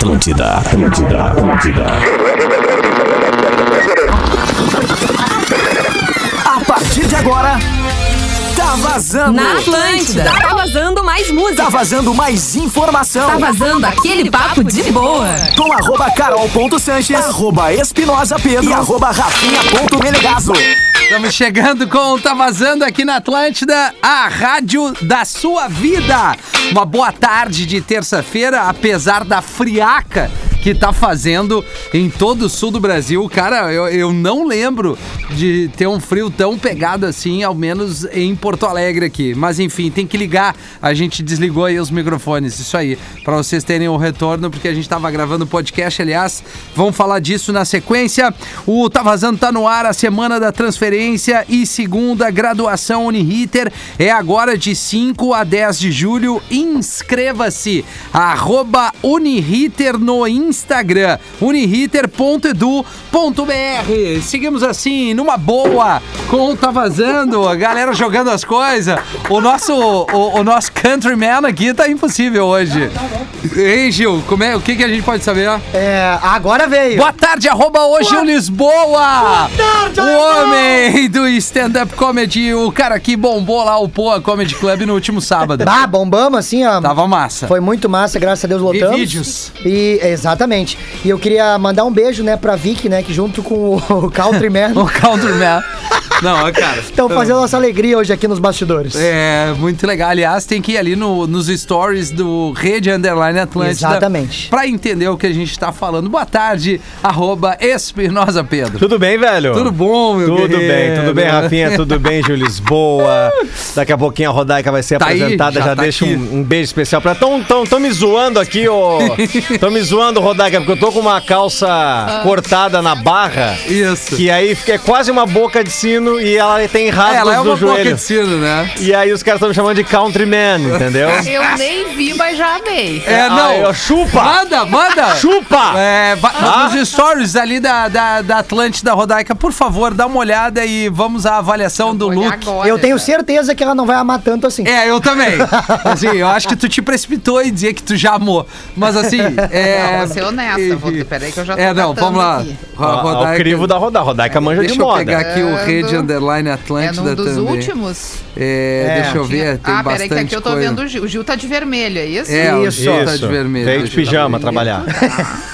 Atlântida, Atlântida, Atlântida. A partir de agora, tá vazando. Na Atlântida. Tá vazando mais música. Tá vazando mais informação. Tá vazando aquele papo de boa. Com arroba carol.sanches, arroba espinosa pedro e arroba rafinha.melegazo. Estamos chegando com Tá Vazando aqui na Atlântida, a rádio da sua vida. Uma boa tarde de terça-feira, apesar da friaca que tá fazendo em todo o sul do Brasil. Cara, eu, eu não lembro de ter um frio tão pegado assim, ao menos em Porto Alegre aqui. Mas enfim, tem que ligar. A gente desligou aí os microfones, isso aí, para vocês terem o retorno, porque a gente tava gravando o podcast, aliás. Vamos falar disso na sequência. O Tá Vazando tá no ar, a semana da transferência e segunda graduação Uniriter é agora de 5 a 10 de julho. Inscreva-se. Arroba no Instagram. uniriter.edu.br. Seguimos assim, numa boa, com o Tá Vazando, a galera jogando as coisas. O nosso, o, o nosso countryman aqui tá impossível hoje. Ei, Gil, como é, o que, que a gente pode saber? É, agora veio. Boa tarde, arroba hoje o Lisboa! o homem do stand-up comedy, o cara que bombou lá o Poa Comedy Club no último sábado. Bah, bombamos assim, ó. Tava massa. Foi muito massa, graças a Deus E lotamos. vídeos. E, exatamente. E eu queria mandar um beijo, né, pra Vicky, né, que junto com o Countryman O Countryman. Não, cara. estão fazendo nossa alegria hoje aqui nos bastidores. É, muito legal. Aliás, tem que ir ali no- nos stories do Rede Underline Atlântida. Exatamente. Pra entender o que a gente tá falando. Boa tarde, arroba Espinosa Pedro. Tudo bem, velho? Tudo bom, meu Tudo guerreiro? bem, tudo bem, Rafinha, tudo bem, Gil Lisboa. Daqui a pouquinho a Rodaica vai ser Tá aí, apresentada, já já, tá deixa um, um beijo especial pra. Tão, tão, tão me zoando aqui, ô. Tão me zoando, Rodaica, porque eu tô com uma calça cortada na barra. Isso. Que aí fica é quase uma boca de sino e ela tem rasgos ela é uma do boca joelho. de sino, né? E aí os caras estão me chamando de countryman, entendeu? Eu nem vi, mas já amei. É, não. Ah, eu- chupa! Manda, manda! Chupa! É, va- Ah. Nos stories ali da, da, da Atlântida Rodaica, por favor, dá uma olhada e vamos à avaliação do Vou olhar look. agora. Eu tenho certeza que ela não vai amar tanto assim. É, eu também. Assim, eu acho que tu te precipitou em dizer que tu já amou. Mas assim, é. Não, vou ser honesta, vou- peraí que eu já tô É, não, vamos lá. aqui. Rodaica- o crivo da Rodaica. Rodaica manja Deixa de eu moda. pegar aqui o. Rede Underline É Atlântida num dos também. últimos. É, É, deixa eu ver, tem ah, bastante peraí, que aqui eu tô coisa. vendo o Gil. O Gil tá de vermelho, é isso? É, o Isso. Gil tá Isso. de vermelho. Veio de dar pijama uma trabalhar.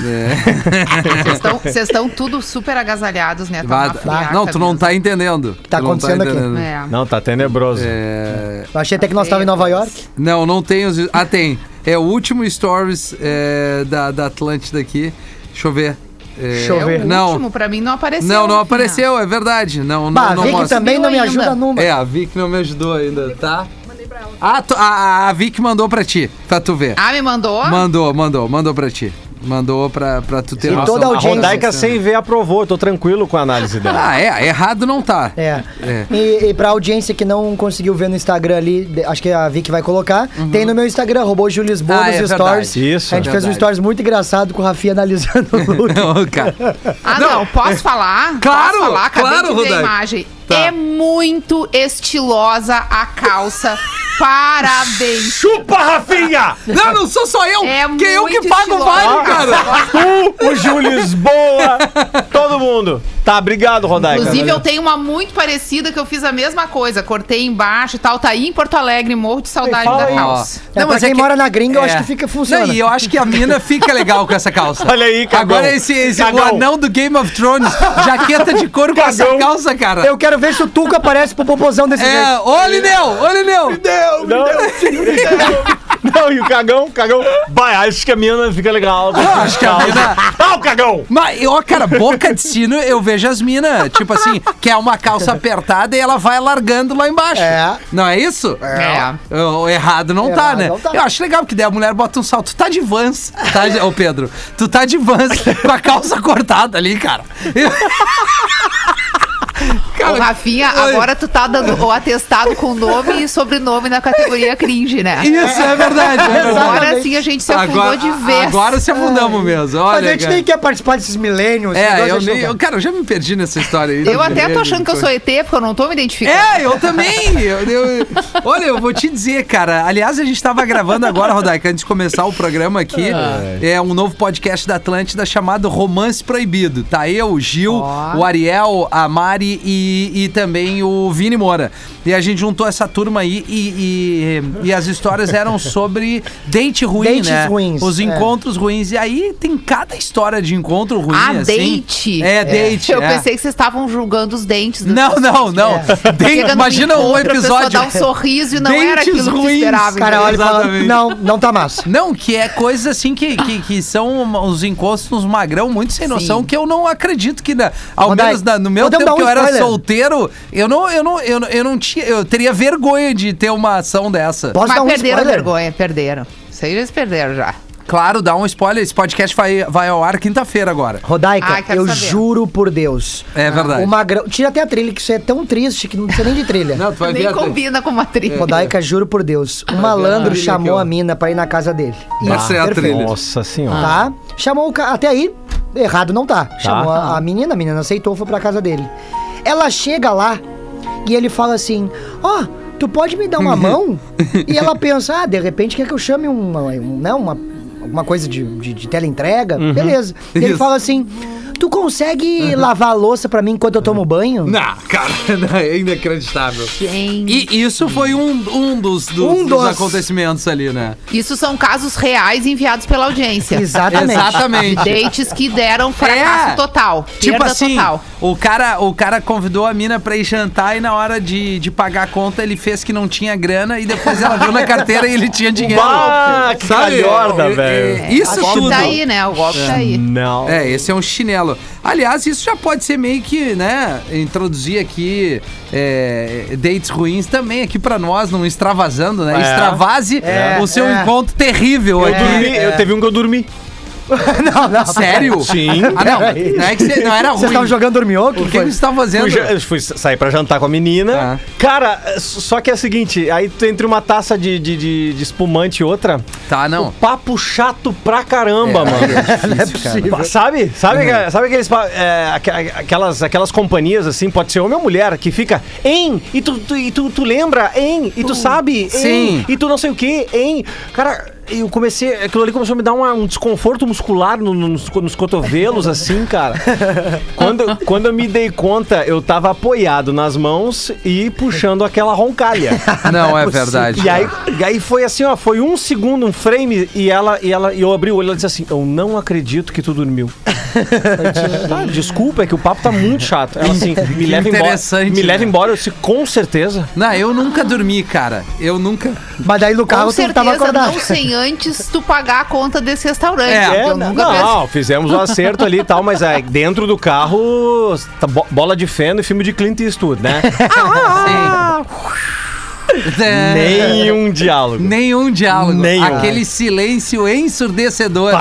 É. Vocês estão- Vocês estão tudo super agasalhados, né? Tá friaca não, tu não mesmo. tá entendendo. Tá Tu não acontecendo aqui. É. Não, tá tenebroso. É, Eu achei até que nós estávamos em Nova York. Não, não tem os. Ah, tem. É o último stories é, da, da Atlântida aqui. Deixa eu ver. É, Deixa eu É ver. o Não. último, pra mim não apareceu. Não, não apareceu, é verdade. Não, não, Bah, a não Vicky mostra. também não me ajuda numa. É, a Vic não me ajudou ainda, tá? Ah, tu- a, a Vic mandou pra ti, pra tu ver. Ah, me mandou? Mandou, mandou, mandou pra ti. Mandou pra, pra tu ter E noção. toda a A audiência. Rodaica sem ver aprovou, eu tô tranquilo com a análise dela. Ah, é, errado não tá. É. É. E, e pra audiência que não conseguiu ver no Instagram ali, acho que a Vicky vai colocar, tem no meu Instagram, robô Gil Lisboa Ah, nos é stories. verdade. Isso. A gente fez um stories muito engraçado com o Rafinha analisando o look. Ô, cara. Ah, não, posso falar? Claro, posso falar? Acabei claro, de ver a imagem. Tá. É muito estilosa a calça. Parabéns. Chupa, Rafinha! Não, não sou só eu. É que eu que muito pago o vale, cara. Tu, o Gil Lisboa, todo mundo. Tá, obrigado, Rodaica. Inclusive, eu tenho uma muito parecida que eu fiz a mesma coisa. Cortei embaixo e tal. Tá aí em Porto Alegre, morro de saudade da aí. calça. É, pra quem mora na gringa, eu acho que fica funcionando. Não, e eu acho que a mina fica legal com essa calça. Olha aí, cagão. Agora esse, esse o anão do Game of Thrones, jaqueta de couro com essa calça, cara. Eu quero ver se o Tuca aparece pro popozão desse É, jeito. ô Lineu, ô Lineu. Não, não, e o cagão, cagão. Vai, acho que a mina fica legal. acho que a mina- Tá, o cagão! Mas, ó, cara, boca de sino, eu vejo as minas, tipo assim, que é uma calça apertada e ela vai largando lá embaixo. É. Não é isso? É. O errado não tá, Errado né? não tá. Eu acho legal, porque daí a mulher bota um salto. Tu tá de vans, tá, de- ô Pedro? Tu tá de vans com a calça cortada ali, cara. Ô, Rafinha, Oi. agora tu tá dando o atestado com nome e sobrenome na categoria cringe, né? Isso, é verdade. É verdade. Agora sim a gente se afundou Agora, de vez. agora se afundamos mesmo. Olha, Mas a gente cara. nem quer participar desses milênios. É, eu nem. Eu, cara, eu já me perdi nessa história aí. Eu até tô achando que eu sou ET, porque eu não tô me identificando. É, eu também. Eu- eu- olha, eu vou te dizer, cara. Aliás, a gente tava gravando agora, Rodaica, antes de começar o programa aqui. É um novo podcast da Atlântida chamado Romance Proibido. Tá eu, o Gil, Ó. o Ariel, a Mari e, e também o Vini Moura. E a gente juntou essa turma aí e, e, e as histórias eram sobre date ruim, Dates né? ruins, Os é. encontros ruins. E aí tem cada história de encontro ruim, Ah, assim. date? É, date. Eu é. pensei que vocês estavam julgando os dentes. Não, não, não. Chega no imagina um episódio. dá um sorriso e não era Dentes aquilo que ruins. tu esperava. Cara, olha fala, não, não tá massa. Não, que é coisa assim que, que, que são os encontros magrão muito sem noção, que eu não acredito que, na- ao menos na- no meu tempo dar que um eu era spoiler? Solteiro, eu não, eu, não, eu, não, eu não tinha. Eu teria vergonha de ter uma ação dessa. Posso Mas dar um perderam a spoiler? vergonha, perderam. Isso aí eles perderam já. Claro, dá um spoiler. Esse podcast vai, vai ao ar quinta-feira agora. Rodaica, Ai, quero eu saber. juro por Deus. É verdade. O magrão. Tira até a trilha, que isso é tão triste que não precisa nem de trilha. Não, tu vai Nem ver. combina com uma atriz. Rodaica, juro por Deus. O malandro trilha chamou a mina pra ir na casa dele. Essa é a trilha. Nossa senhora. Tá? Chamou o cara. Até aí, errado não tá. Chamou a, a menina, a menina aceitou, foi pra casa dele. Ela chega lá e ele fala assim: Ó, tu pode me dar uma mão? e ela pensa: ah, de repente quer que eu chame uma, um, né, uma, alguma coisa de, de, de teleentrega? Beleza. E ele Isso. fala assim: Tu consegue lavar a louça pra mim enquanto eu tomo banho? Não, cara, é inacreditável. Gente. E isso foi um, um, dos, dos, Um dos dos- acontecimentos ali, né? Isso são casos reais enviados pela audiência. Exatamente. Exatamente. Dates que deram fracasso É. total. Tipo perda assim, total. o cara, o cara convidou a mina pra ir jantar e na hora de, de pagar a conta ele fez que não tinha grana e depois ela viu na carteira e ele tinha dinheiro. Bah, que calhorda, É, é, velho. Isso O golpe tudo. tá aí, né? O golpe tá aí. Não. É, esse é um chinelo. Aliás, isso já pode ser meio que, né, introduzir aqui é, dates ruins também aqui pra nós, não extravasando, né? É. Extravase É, o seu é. encontro terrível Eu aqui. dormi, eu teve um que eu dormi. não, não. Sério? Sim. Ah, não, não é que você, não era ruim. Vocês estavam jogando dorminhoco? O que você tá fazendo? Fui, fui sair pra jantar com a menina. Tá. Cara, só que é o seguinte, aí tu- entre uma taça de, de, de- de espumante e outra, Tá, não. papo chato pra caramba, mano. É difícil, cara. Pa- Sabe? Sabe, que- sabe aqueles, é, aqu- aquelas, aquelas companhias, assim, pode ser homem ou mulher, que fica, hein? E tu, tu, e tu, tu lembra, hein? E tu sabe, hein? Sim. E tu não sei o que, hein? Cara, eu comecei, aquilo ali começou a me dar uma- um desconforto muscular no- no- nos, nos cotovelos, assim, cara. Quando, eu- quando eu me dei conta, eu tava apoiado nas mãos e puxando aquela roncalha. Não, é verdade. E aí, e aí foi assim, ó, foi um segundo, um frame, e ela, e ela, e eu abri o olho e ela disse assim: Eu não acredito que tu dormiu. ah, desculpa, é que o papo tá muito chato. Ela assim, me leva embora. interessante, Me leva embora, eu disse, com certeza. Não, eu nunca dormi, cara. Eu nunca. Mas daí no carro certeza, tava acordado. não sem antes tu pagar a conta desse restaurante. É, É, eu não, nunca pensei. não, fizemos o acerto ali e tal, mas é, dentro do carro, tá bo- bola de feno e filme de Clint Eastwood, né? É. Nenhum diálogo. Nenhum diálogo. Nenhum. Aquele silêncio ensurdecedor.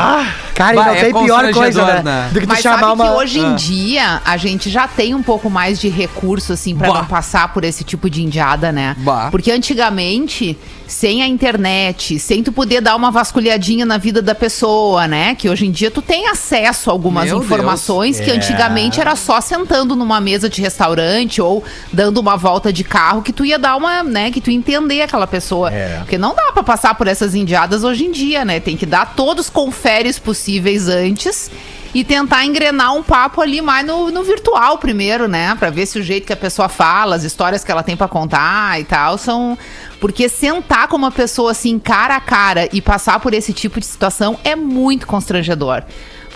Cara, e Bah, não é tem pior coisa, né? né? Do que tu Mas chamar sabe uma... que hoje Ah. em dia a gente já tem um pouco mais de recurso, assim, pra Bah. não passar por esse tipo de indiada, né? Bah. Porque antigamente, sem a internet, sem tu poder dar uma vasculhadinha na vida da pessoa, né? Que hoje em dia tu tem acesso a algumas Meu informações que É. antigamente era só sentando numa mesa de restaurante ou dando uma volta de carro que tu ia dar uma, né? Que tu entender aquela pessoa. É. Porque não dá pra passar por essas indiadas hoje em dia, né? Tem que dar todos os conferes possíveis antes e tentar engrenar um papo ali mais no, no virtual primeiro, né? Pra ver se o jeito que a pessoa fala, as histórias que ela tem pra contar e tal são. Porque sentar com uma pessoa assim, cara a cara, e passar por esse tipo de situação é muito constrangedor.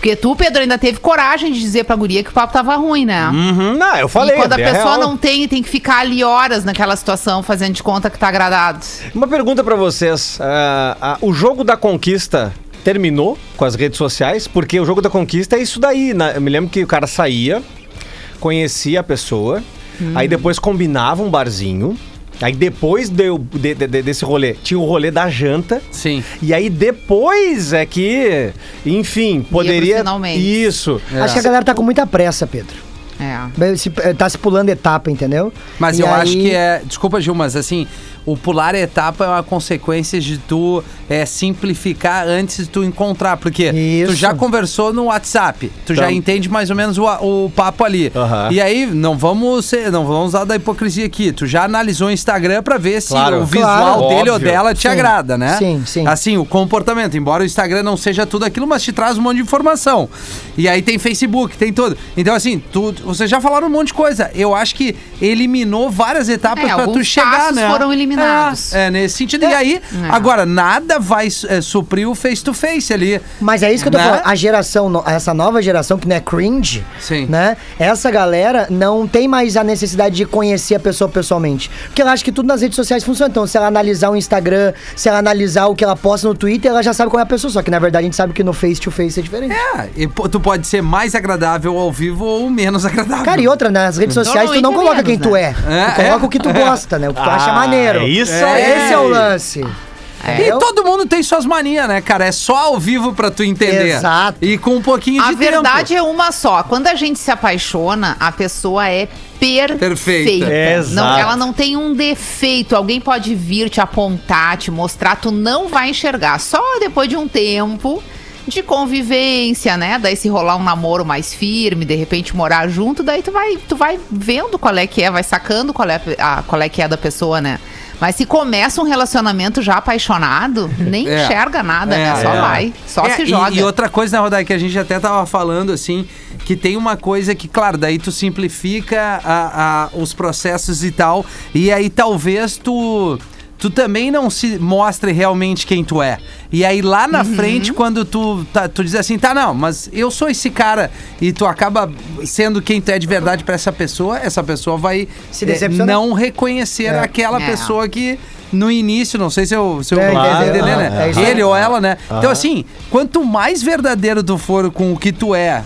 Porque tu, Pedro, ainda teve coragem de dizer pra guria que o papo tava ruim, né? Uhum, não, eu falei. e quando a é pessoa real. não tem, tem que ficar ali horas naquela situação, fazendo de conta que tá agradado. Uma pergunta pra vocês. ah, ah, o jogo da conquista terminou com as redes sociais? Porque o jogo da conquista é isso daí. né? Eu me lembro que o cara saía, conhecia a pessoa, aí depois combinava um barzinho. Aí depois deu, de- de- de- desse rolê, tinha o rolê da janta. Sim. E aí depois é que, enfim, poderia. finalmente. Isso. Acho que a galera tá com muita pressa, Pedro. É. Se- Tá se pulando etapa, entendeu? Mas E eu acho aí- que é. Desculpa, Gil, mas assim, o pular etapa é uma consequência de tu é, simplificar antes de tu encontrar. Porque tu Isso. já conversou no WhatsApp, tu já Então. entende mais ou menos o, o papo ali. E aí, não vamos ser, não vamos usar da hipocrisia aqui. Tu já analisou o Instagram pra ver se Claro. o visual Claro. dele ou Óbvio. dela te Sim. agrada, né? Sim, sim. Assim, o comportamento. Embora o Instagram não seja tudo aquilo, mas te traz um monte de informação. E aí tem Facebook, tem tudo. Então, assim, tu, vocês já falaram um monte de coisa. Eu acho que eliminou várias etapas É, pra tu chegar, né? foram eliminados. É, é, nesse sentido. E aí, agora, nada vai é, suprir o face-to-face ali. Mas é isso que eu tô Né? falando. A geração, essa nova geração que não é cringe, Sim. né? Essa galera não tem mais a necessidade de conhecer a pessoa pessoalmente. Porque ela acha que tudo nas redes sociais funciona. Então, se ela analisar o Instagram, se ela analisar o que ela posta no Twitter, ela já sabe qual é a pessoa. Só que na verdade a gente sabe que no face-to-face é diferente. É, e tu pode ser mais agradável ao vivo ou menos agradável. Cara, e outra, nas redes sociais tu não Normalmente é coloca quem menos, tu né? é. É, tu coloca é. o que tu gosta, né? O que tu acha Ah, é isso É, Esse é o lance. E Entendeu? todo mundo tem suas manias, né, cara? É só ao vivo pra tu entender. Exato. E com um pouquinho A de verdade tempo. é uma só. Quando a gente se apaixona, a pessoa é perfeita. Perfeita. Exato. Não, ela não tem um defeito. Alguém pode vir te apontar, te mostrar, tu não vai enxergar. Só depois de um tempo de convivência, né? Daí se rolar um namoro mais firme, de repente morar junto, daí tu vai, tu vai vendo qual é que é, vai sacando qual é, a, qual é que é da pessoa, né? Mas se começa um relacionamento já apaixonado, nem É. enxerga nada, É, né? Só é. vai, só É, se e- joga. E, outra coisa, né, Rodai, que a gente até tava falando, assim, que tem uma coisa que, claro, daí tu simplifica a- a- os processos e tal, e aí talvez tu. Tu também não se mostre realmente quem tu é. E aí lá na Uhum. frente, quando tu, tá, tu diz assim, tá, não, mas eu sou esse cara, e tu acaba sendo quem tu é de verdade pra essa pessoa, essa pessoa vai Se decepcionar. não reconhecer É. aquela É. pessoa que no início, não sei se eu, se eu É, entender, né? é isso aí. Ele ou ela, né? Então, assim, quanto mais verdadeiro tu for com o que tu é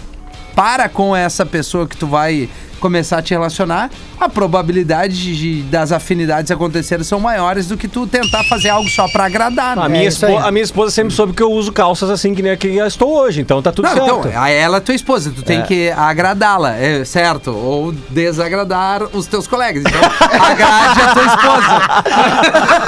para com essa pessoa que tu vai começar a te relacionar, a probabilidade de, das afinidades acontecerem são maiores do que tu tentar fazer algo só pra agradar, A né? minha, isso espo- a minha esposa sempre soube que eu uso calças assim que nem a que eu estou hoje, então tá tudo Não, certo. então, a ela é tua esposa, tu tem que agradá-la, é certo? Ou desagradar os teus colegas. Então, agrade a tua esposa.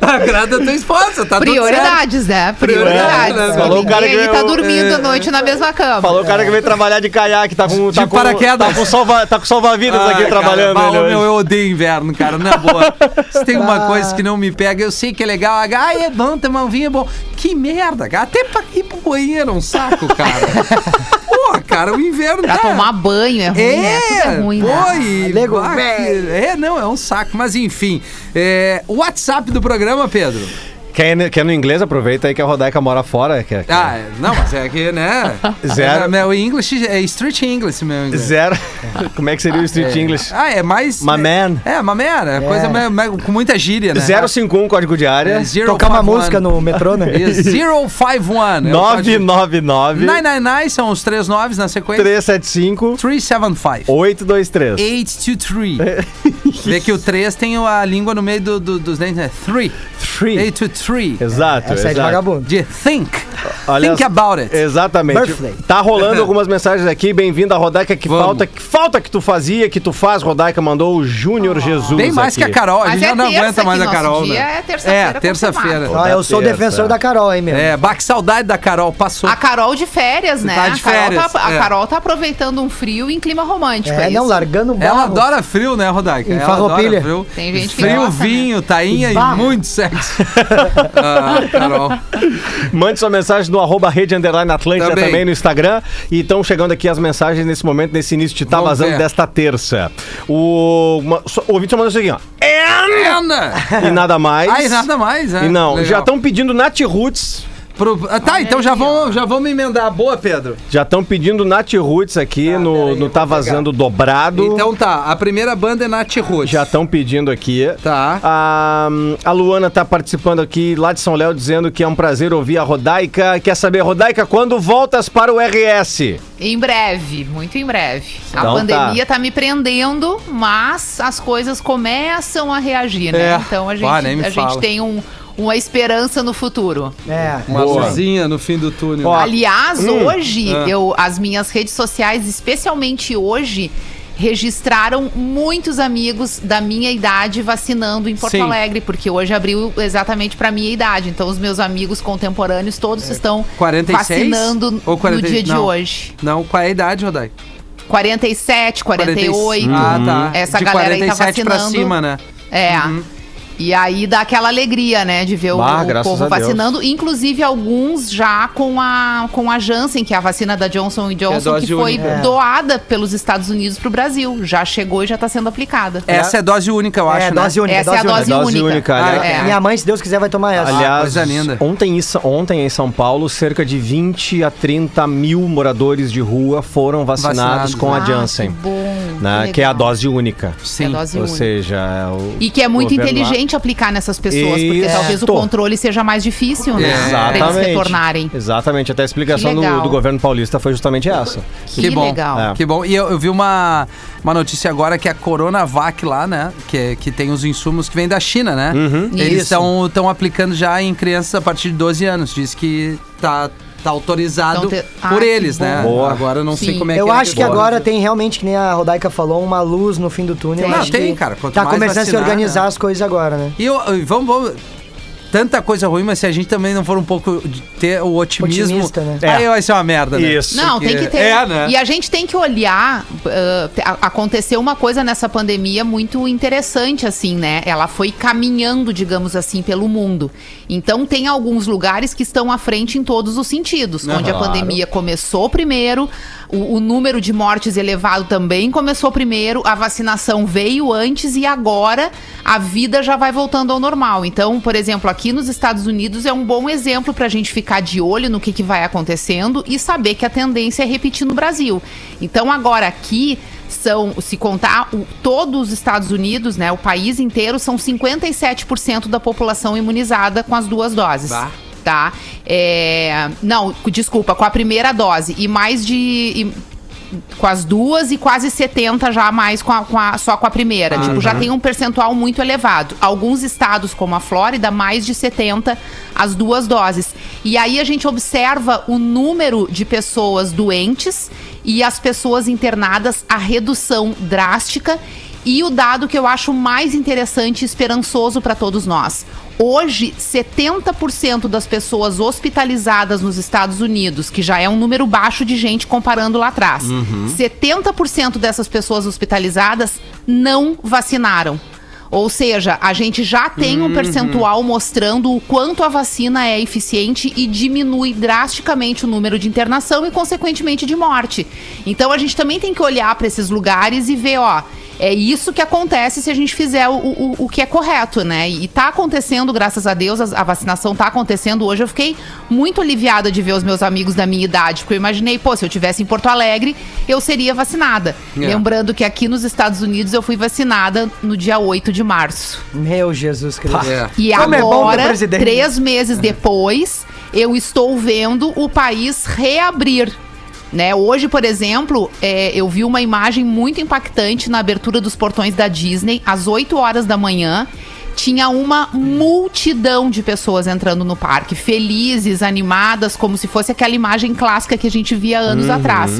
Agrada a tua esposa, tá tudo certo. Prioridades, né? Prioridades. É, falou o cara que aí tá dormindo é, à noite na mesma cama. Falou o cara que veio trabalhar de caiaque, tá com, tá De com, paraquedas. Tá com salva, tá com salva-vidas Ah, aqui cara, trabalhando. ô, hoje. meu, eu odeio inverno, cara, na boa. Se tem uma coisa que não me pega, eu sei que é legal. Ah, é bom, tomar um vinho é bom. Que merda, cara. Até pra ir pro banheiro é um saco, cara. Pô, cara, o inverno... Pra cara, tomar banho é ruim, né? Tudo é ruim, pô, né? e- Nego, ah, É, não, é um saco. Mas enfim, é, o WhatsApp do programa, Pedro. Quer, quer no inglês? Aproveita aí que a Rodaica mora fora. Quer, quer. Ah, é- não, mas é que, né? Zero. É, meu English é street English, meu inglês. Zero. Como é que seria o Street English? Ah, é mais... My man. É, my man. É, coisa mais- mais- com muita gíria, né? 051, código de área. É, zero Tocar uma música no metrô, né? Is 051. é o código- 999 999 são os três noves na sequência. 375 375. 823. 823. Vê que o 3 tem a língua no meio do, do- dos dentes, né? 3. 3. 823. Exato. Essa é de exato. vagabundo. De think. Olha think about it. Exatamente. Birthday. Tá rolando algumas mensagens aqui. Bem-vindo a Rodaica. Que Vamos. falta, que falta que tu fazia, que tu faz, Rodaica mandou o Júnior Jesus. Bem mais aqui. que a Carol. A Mas gente é já não aguenta mais a Carol, dia né? é terça-feira É, terça-feira. Ah, eu sou o terça. defensor da Carol, hein, meu? É, bah, que saudade da Carol. Passou. A Carol de férias, né? tá de A Carol férias, tá- a é. Carol tá aproveitando um frio em clima romântico. É, É, não, largando o Ela adora frio, né, Rodaica? Em Ela farroupilha. adora frio. Tem gente que Frio, né? vinho, tainha e muito sexo. ah, Carol. Mande sua mensagem no arroba rede underline Atlântida Também. também. no Instagram. E estão chegando aqui as mensagens nesse momento, nesse início de Tá Vamos Vazando ver. desta terça. O, uma, só- o ouvinte só mandou isso aqui, ó. Ana! E nada mais. Ai, nada mais, né? E não, Legal. já estão pedindo Nath Roots. Pro- ah, tá, então já vamos, já vamos emendar. Boa, Pedro. Já estão pedindo Nath Roots aqui no, peraí, no Tá vou pegar. Vazando dobrado. Então tá, a primeira banda é Nath Rush. Já estão pedindo aqui. Tá. A, a Luana tá participando aqui lá de São Léo, dizendo que é um prazer ouvir a Rodaica. Quer saber, Rodaica, quando voltas para o RS? Em breve, muito em breve. Então a pandemia tá. me prendendo, mas as coisas começam a reagir, né? É. Então a gente, Pá, me a gente tem um, uma esperança no futuro. É. Uma Boa. luzinha no fim do túnel. Ó, Aliás, hum, hoje, ah. eu, as minhas redes sociais, especialmente hoje, registraram muitos amigos da minha idade vacinando em Porto Sim. Alegre, porque hoje abriu exatamente para minha idade. Então, os meus amigos contemporâneos todos estão 46? vacinando Ou 40? no dia de Não. hoje. Não, qual é a idade, Rodai? 47, 48. Ah, tá. Essa de galera aí tá 47 pra vacinando. cima, né? É. E aí dá aquela alegria, né, de ver o, Bah, o graças povo a Deus. vacinando, inclusive alguns já com a, com a Janssen, que é a vacina da Johnson Johnson, dose que foi única. É. doada pelos Estados Unidos pro Brasil. Já chegou e já tá sendo aplicada. Essa é dose única, eu acho, É, né? dose única. Essa é a dose, É dose única. única, aliás. é. Minha mãe, se Deus quiser, vai tomar essa. Aliás, linda. Ontem, em Sa- ontem em São Paulo, cerca de 20 a 30 mil moradores de rua foram vacinados, Vacinados. com a Ah, Janssen. que bom, né, que é a dose única. Sim. É a dose Ou única. seja, é o E que é muito governo lá- inteligente aplicar nessas pessoas, porque Isso. talvez o controle seja mais difícil, né? É. Pra eles Exatamente. retornarem. Exatamente. Até a explicação Que do, legal. do governo paulista foi justamente essa. Que, bom. legal. É. Que bom. E eu, eu vi uma, uma notícia agora que a Coronavac lá, né? Que, que tem os insumos que vem da China, né? Eles Isso. estão aplicando já em crianças a partir de 12 anos. Diz que tá, tá autorizado Então te- por Ah, que eles, né? bom. Boa. Agora eu não sei Sim. como é que Eu é acho que boa. agora tem realmente, que nem a Rodaica falou, uma luz no fim do túnel. Tem. Acho Não, tem, cara. Quanto Tá mais começando a se vacinar, organizar né? as coisas agora, né? E eu, eu- vamos, vamos. Tanta coisa ruim, mas se a gente também não for um pouco de ter o otimismo, Otimista, né? aí vai ser uma merda, né? Isso. Não, Porque- tem que ter. É, né? E a gente tem que olhar. a- aconteceu uma coisa nessa pandemia muito interessante, assim, né? Ela foi caminhando, digamos assim, pelo mundo. Então, tem alguns lugares que estão à frente em todos os sentidos. onde a Claro. pandemia começou primeiro, o, o número de mortes elevado também começou primeiro, a vacinação veio antes e agora a vida já vai voltando ao normal. Então, por exemplo, aqui nos Estados Unidos é um bom exemplo para a gente ficar de olho no que, que vai acontecendo e saber que a tendência é repetir no Brasil. Então, agora aqui são, se contar o- todos os Estados Unidos, né, o país inteiro, são 57% da população imunizada com as duas doses. Bah. Tá? É, não, desculpa, com a primeira dose. E mais de. e- com as duas e quase 70 já mais com a, com a- só com a primeira. Tipo, já tem um percentual muito elevado. Alguns estados, como a Flórida, mais de 70 as duas doses. E aí a gente observa o número de pessoas doentes e as pessoas internadas, a redução drástica. E o dado que eu acho mais interessante e esperançoso para todos nós. Hoje, 70% das pessoas hospitalizadas nos Estados Unidos, que já é um número baixo de gente comparando lá atrás, 70% dessas pessoas hospitalizadas não vacinaram. Ou seja, a gente já tem um percentual mostrando o quanto a vacina é eficiente e diminui drasticamente o número de internação e, consequentemente, de morte. Então, a gente também tem que olhar para esses lugares e ver, ó, é isso que acontece se a gente fizer o, o, o que é correto, né? E tá acontecendo, graças a Deus, a, a vacinação tá acontecendo hoje. Eu fiquei muito aliviada de ver os meus amigos da minha idade, porque eu imaginei, pô, se eu tivesse em Porto Alegre, eu seria vacinada. É. Lembrando que aqui nos Estados Unidos eu fui vacinada no dia 8 de março. Meu Jesus Cristo. É. E Como é agora, presidente. três meses depois, eu estou vendo o país reabrir. Né? Hoje, por exemplo, é, eu vi uma imagem muito impactante na abertura dos portões da Disney, às 8 horas da manhã. Tinha uma multidão de pessoas entrando no parque, felizes, animadas, como se fosse aquela imagem clássica que a gente via anos atrás.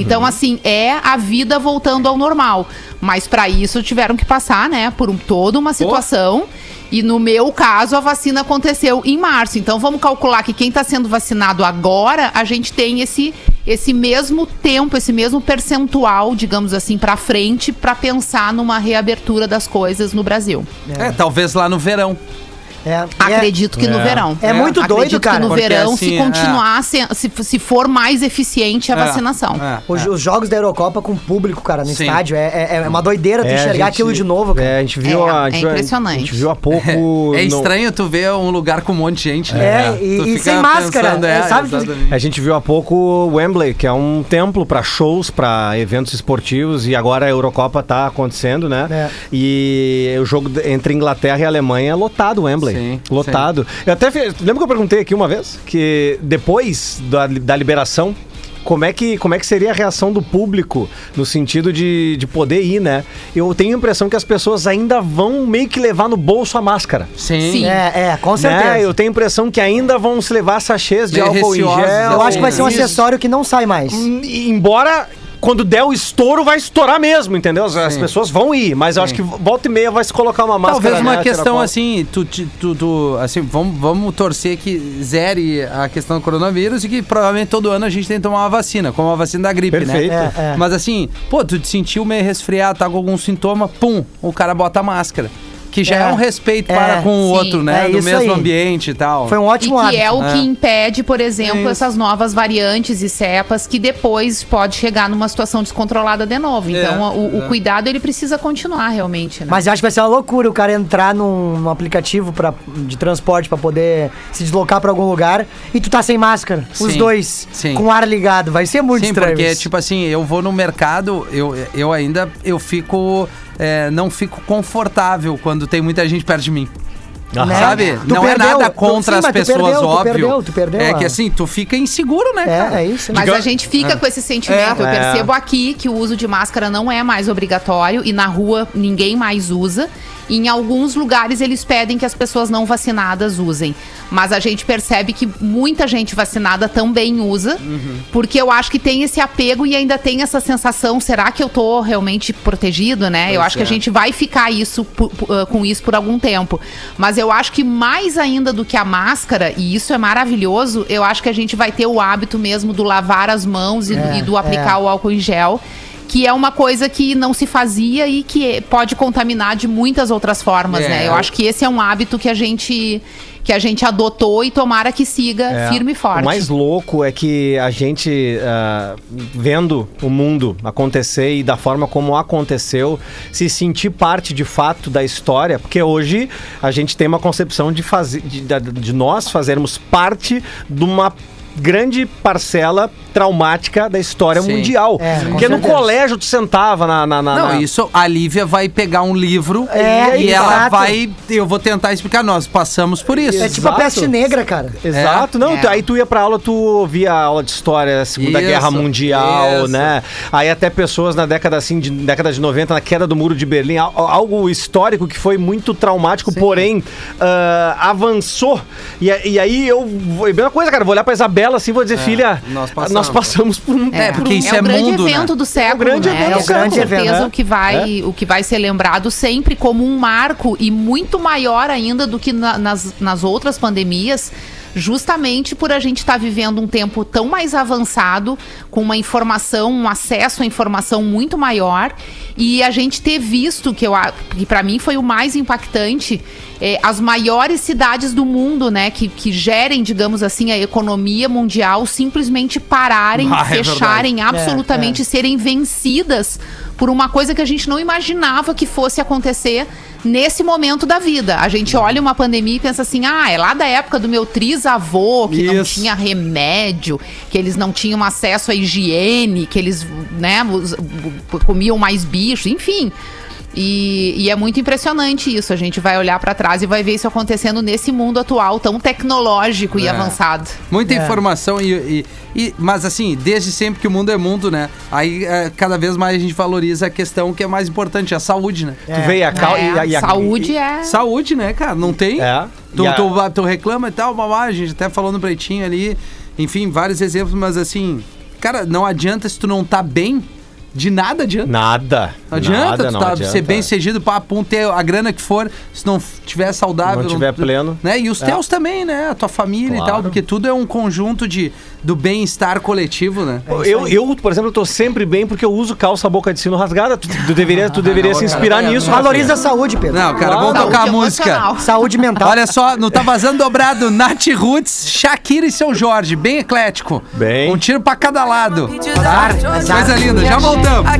Então, assim, é a vida voltando ao normal. Mas para isso tiveram que passar, né, por um- toda uma situação. E no meu caso, a vacina aconteceu em março. Então vamos calcular que quem está sendo vacinado agora, a gente tem esse, esse mesmo tempo, esse mesmo percentual, digamos assim, para frente, para pensar numa reabertura das coisas no Brasil. É, talvez lá no verão. É. É- Acredito que no É. verão. É muito doido, Acredito cara, que no porque verão, assim, se continuar, se, se, se for mais eficiente a É, vacinação. é, Os, é. os jogos da Eurocopa com público, cara, no Sim. estádio, é, é, é uma doideira tu É, a enxergar gente- aquilo de novo, cara. É, a gente viu É, a, a é gente viu- impressionante. A gente viu há pouco. É no- estranho tu ver um lugar com um monte de gente, né? É, e- e sem máscara, pensando, é, sabe? exatamente. A gente viu há pouco o Wembley, que é um templo para shows, para eventos esportivos, e agora a Eurocopa tá acontecendo, né? É. E o jogo entre Inglaterra e Alemanha é lotado o Wembley. Sim, lotado. Eu até fiz, lembra que eu perguntei aqui uma vez que depois da, da liberação como é que, como é que seria a reação do público no sentido de, de poder ir, né? Eu tenho a impressão que as pessoas ainda vão meio que levar no bolso a máscara. Sim. Sim. É, é, com certeza. Né? Eu tenho a impressão que ainda vão se levar sachês de Meio álcool em gel. Eu acho que vai ser um acessório que não sai mais. Hum, Embora quando der o estouro, vai estourar mesmo, entendeu? As, pessoas vão ir, mas eu acho que volta e meia vai se colocar uma máscara. Talvez uma né, questão assim, tu, tu, tu- tu- assim, vamos, vamos torcer que zere a questão do coronavírus e que provavelmente todo ano a gente tem que tomar uma vacina, como a vacina da gripe, Perfeito. né? É, é. Mas assim, pô, tu te sentiu meio resfriado, tá com algum sintoma, pum, o cara bota a máscara. Que já é, É, um respeito é, para com o sim, outro, né? é Do mesmo aí. ambiente e tal. Foi um E ótimo que hábito. é o É. que impede, por exemplo, essas novas variantes e cepas que depois pode chegar numa situação descontrolada de novo. Então, É, o, o é. cuidado ele precisa continuar realmente, né? Mas eu acho que vai ser uma loucura o cara entrar num, num aplicativo pra, de transporte pra poder se deslocar pra algum lugar e tu tá sem máscara. Os Sim, dois. sim. Com o ar ligado. Vai ser muito Sim, estranho. porque, isso. tipo assim, eu vou no mercado, eu, eu ainda eu fico. É, não fico confortável quando tem muita gente perto de mim. Né? Sabe? Tu não é perdeu, nada tu- contra sim, as mas tu pessoas, perdeu, tu óbvio. perdeu, tu perdeu é a- que assim, tu fica inseguro, né, cara? É, é isso. Mas Diga- a gente fica É. com esse sentimento. Eu É. percebo aqui que o uso de máscara não é mais obrigatório e na rua ninguém mais usa. Em alguns lugares eles pedem que as pessoas não vacinadas usem. Mas a gente percebe que muita gente vacinada também usa, Uhum. porque eu acho que tem esse apego e ainda tem essa sensação: será que eu tô realmente protegido, né? eu Pois acho que é. a gente vai ficar isso ah, com isso por algum tempo. Mas eu acho que mais ainda do que a máscara, e isso é maravilhoso, eu acho que a gente vai ter o hábito mesmo do lavar as mãos e, É, e do aplicar é. o álcool em gel. Que é uma coisa que não se fazia e que pode contaminar de muitas outras formas, É, né? Eu acho que esse é um hábito que a gente que a gente adotou e tomara que siga É. firme e forte. O mais louco é que a gente, ah, vendo o mundo acontecer e da forma como aconteceu, se sentir parte de fato da história, porque hoje a gente tem uma concepção de, fazer, de, de nós fazermos parte de uma grande parcela traumática da história Sim. mundial. É, porque no colégio tu sentava na... na, na- Não, na- isso, a Lívia vai pegar um livro É, e ela exato. vai. Eu vou tentar explicar, nós passamos por isso. É tipo a Exato. peste negra, cara. Exato, não, É. tu- aí tu ia pra aula, tu ouvia a aula de história, Segunda Isso, Guerra Mundial, isso. né? Aí até pessoas na década assim, de, década de 90, na queda do Muro de Berlim, al- algo histórico que foi muito traumático, porém ah, avançou. E, a- e aí eu, é a mesma coisa, cara, vou olhar pra Isabela assim e vou dizer, filha, nós nós passamos. passamos, por um... É, porque isso é é o grande mundo, né? evento do século, grande né? evento é com século. certeza evento, né? o que vai o que vai ser lembrado sempre como um marco e muito maior ainda do que na- nas, nas outras pandemias. Justamente por a gente estar vivendo um tempo tão mais avançado, com uma informação, um acesso à informação muito maior, e a gente ter visto, que, eu, que para mim foi o mais impactante, é, as maiores cidades do mundo, né, que, que gerem, digamos assim, a economia mundial, simplesmente pararem, Ah, é fecharem É, absolutamente, serem vencidas por uma coisa que a gente não imaginava que fosse acontecer nesse momento da vida. A gente olha uma pandemia e pensa assim: ah, é lá da época do meu trisavô, que não Isso. tinha remédio, que eles não tinham acesso à higiene, que eles, né, comiam mais bichos, enfim. E, e é muito impressionante isso. A gente vai olhar pra trás e vai ver isso acontecendo nesse mundo atual tão tecnológico e É. avançado. Muita É. informação e, e- e- Mas assim, desde sempre que o mundo é mundo, né? Aí é, cada vez mais a gente valoriza a questão que é mais importante, a saúde, né? Tu veio a cal... É, e a- e a- saúde é. Saúde, né, cara? Não tem? É. Tu, E a- tu, tu reclama e tal, babá, a gente até falou no pretinho ali. Enfim, vários exemplos, mas assim, cara, não adianta se tu não tá bem, de nada adianta. Nada. Não adianta, nada, tu não tá, adianta. ser bem sucedido, pá, pum, ter a grana que for, se não tiver saudável. Não tiver pleno. Né? E os É. teus também, né? A tua família e Claro. tal, porque tudo é um conjunto de, do bem-estar coletivo, né? Eu, eu, por exemplo, eu tô sempre bem porque eu uso calça boca de sino rasgada. Tu, tu deveria, tu deveria se inspirar nisso. Valoriza a saúde, Pedro. Não, cara, vamos tocar a música. emocional. Saúde mental. Olha só, no Tá Vazando Dobrado, Nath Roots, Shakira e seu Jorge, bem eclético. Bem. Um tiro pra cada lado. Azar, azar. Coisa linda, já voltamos.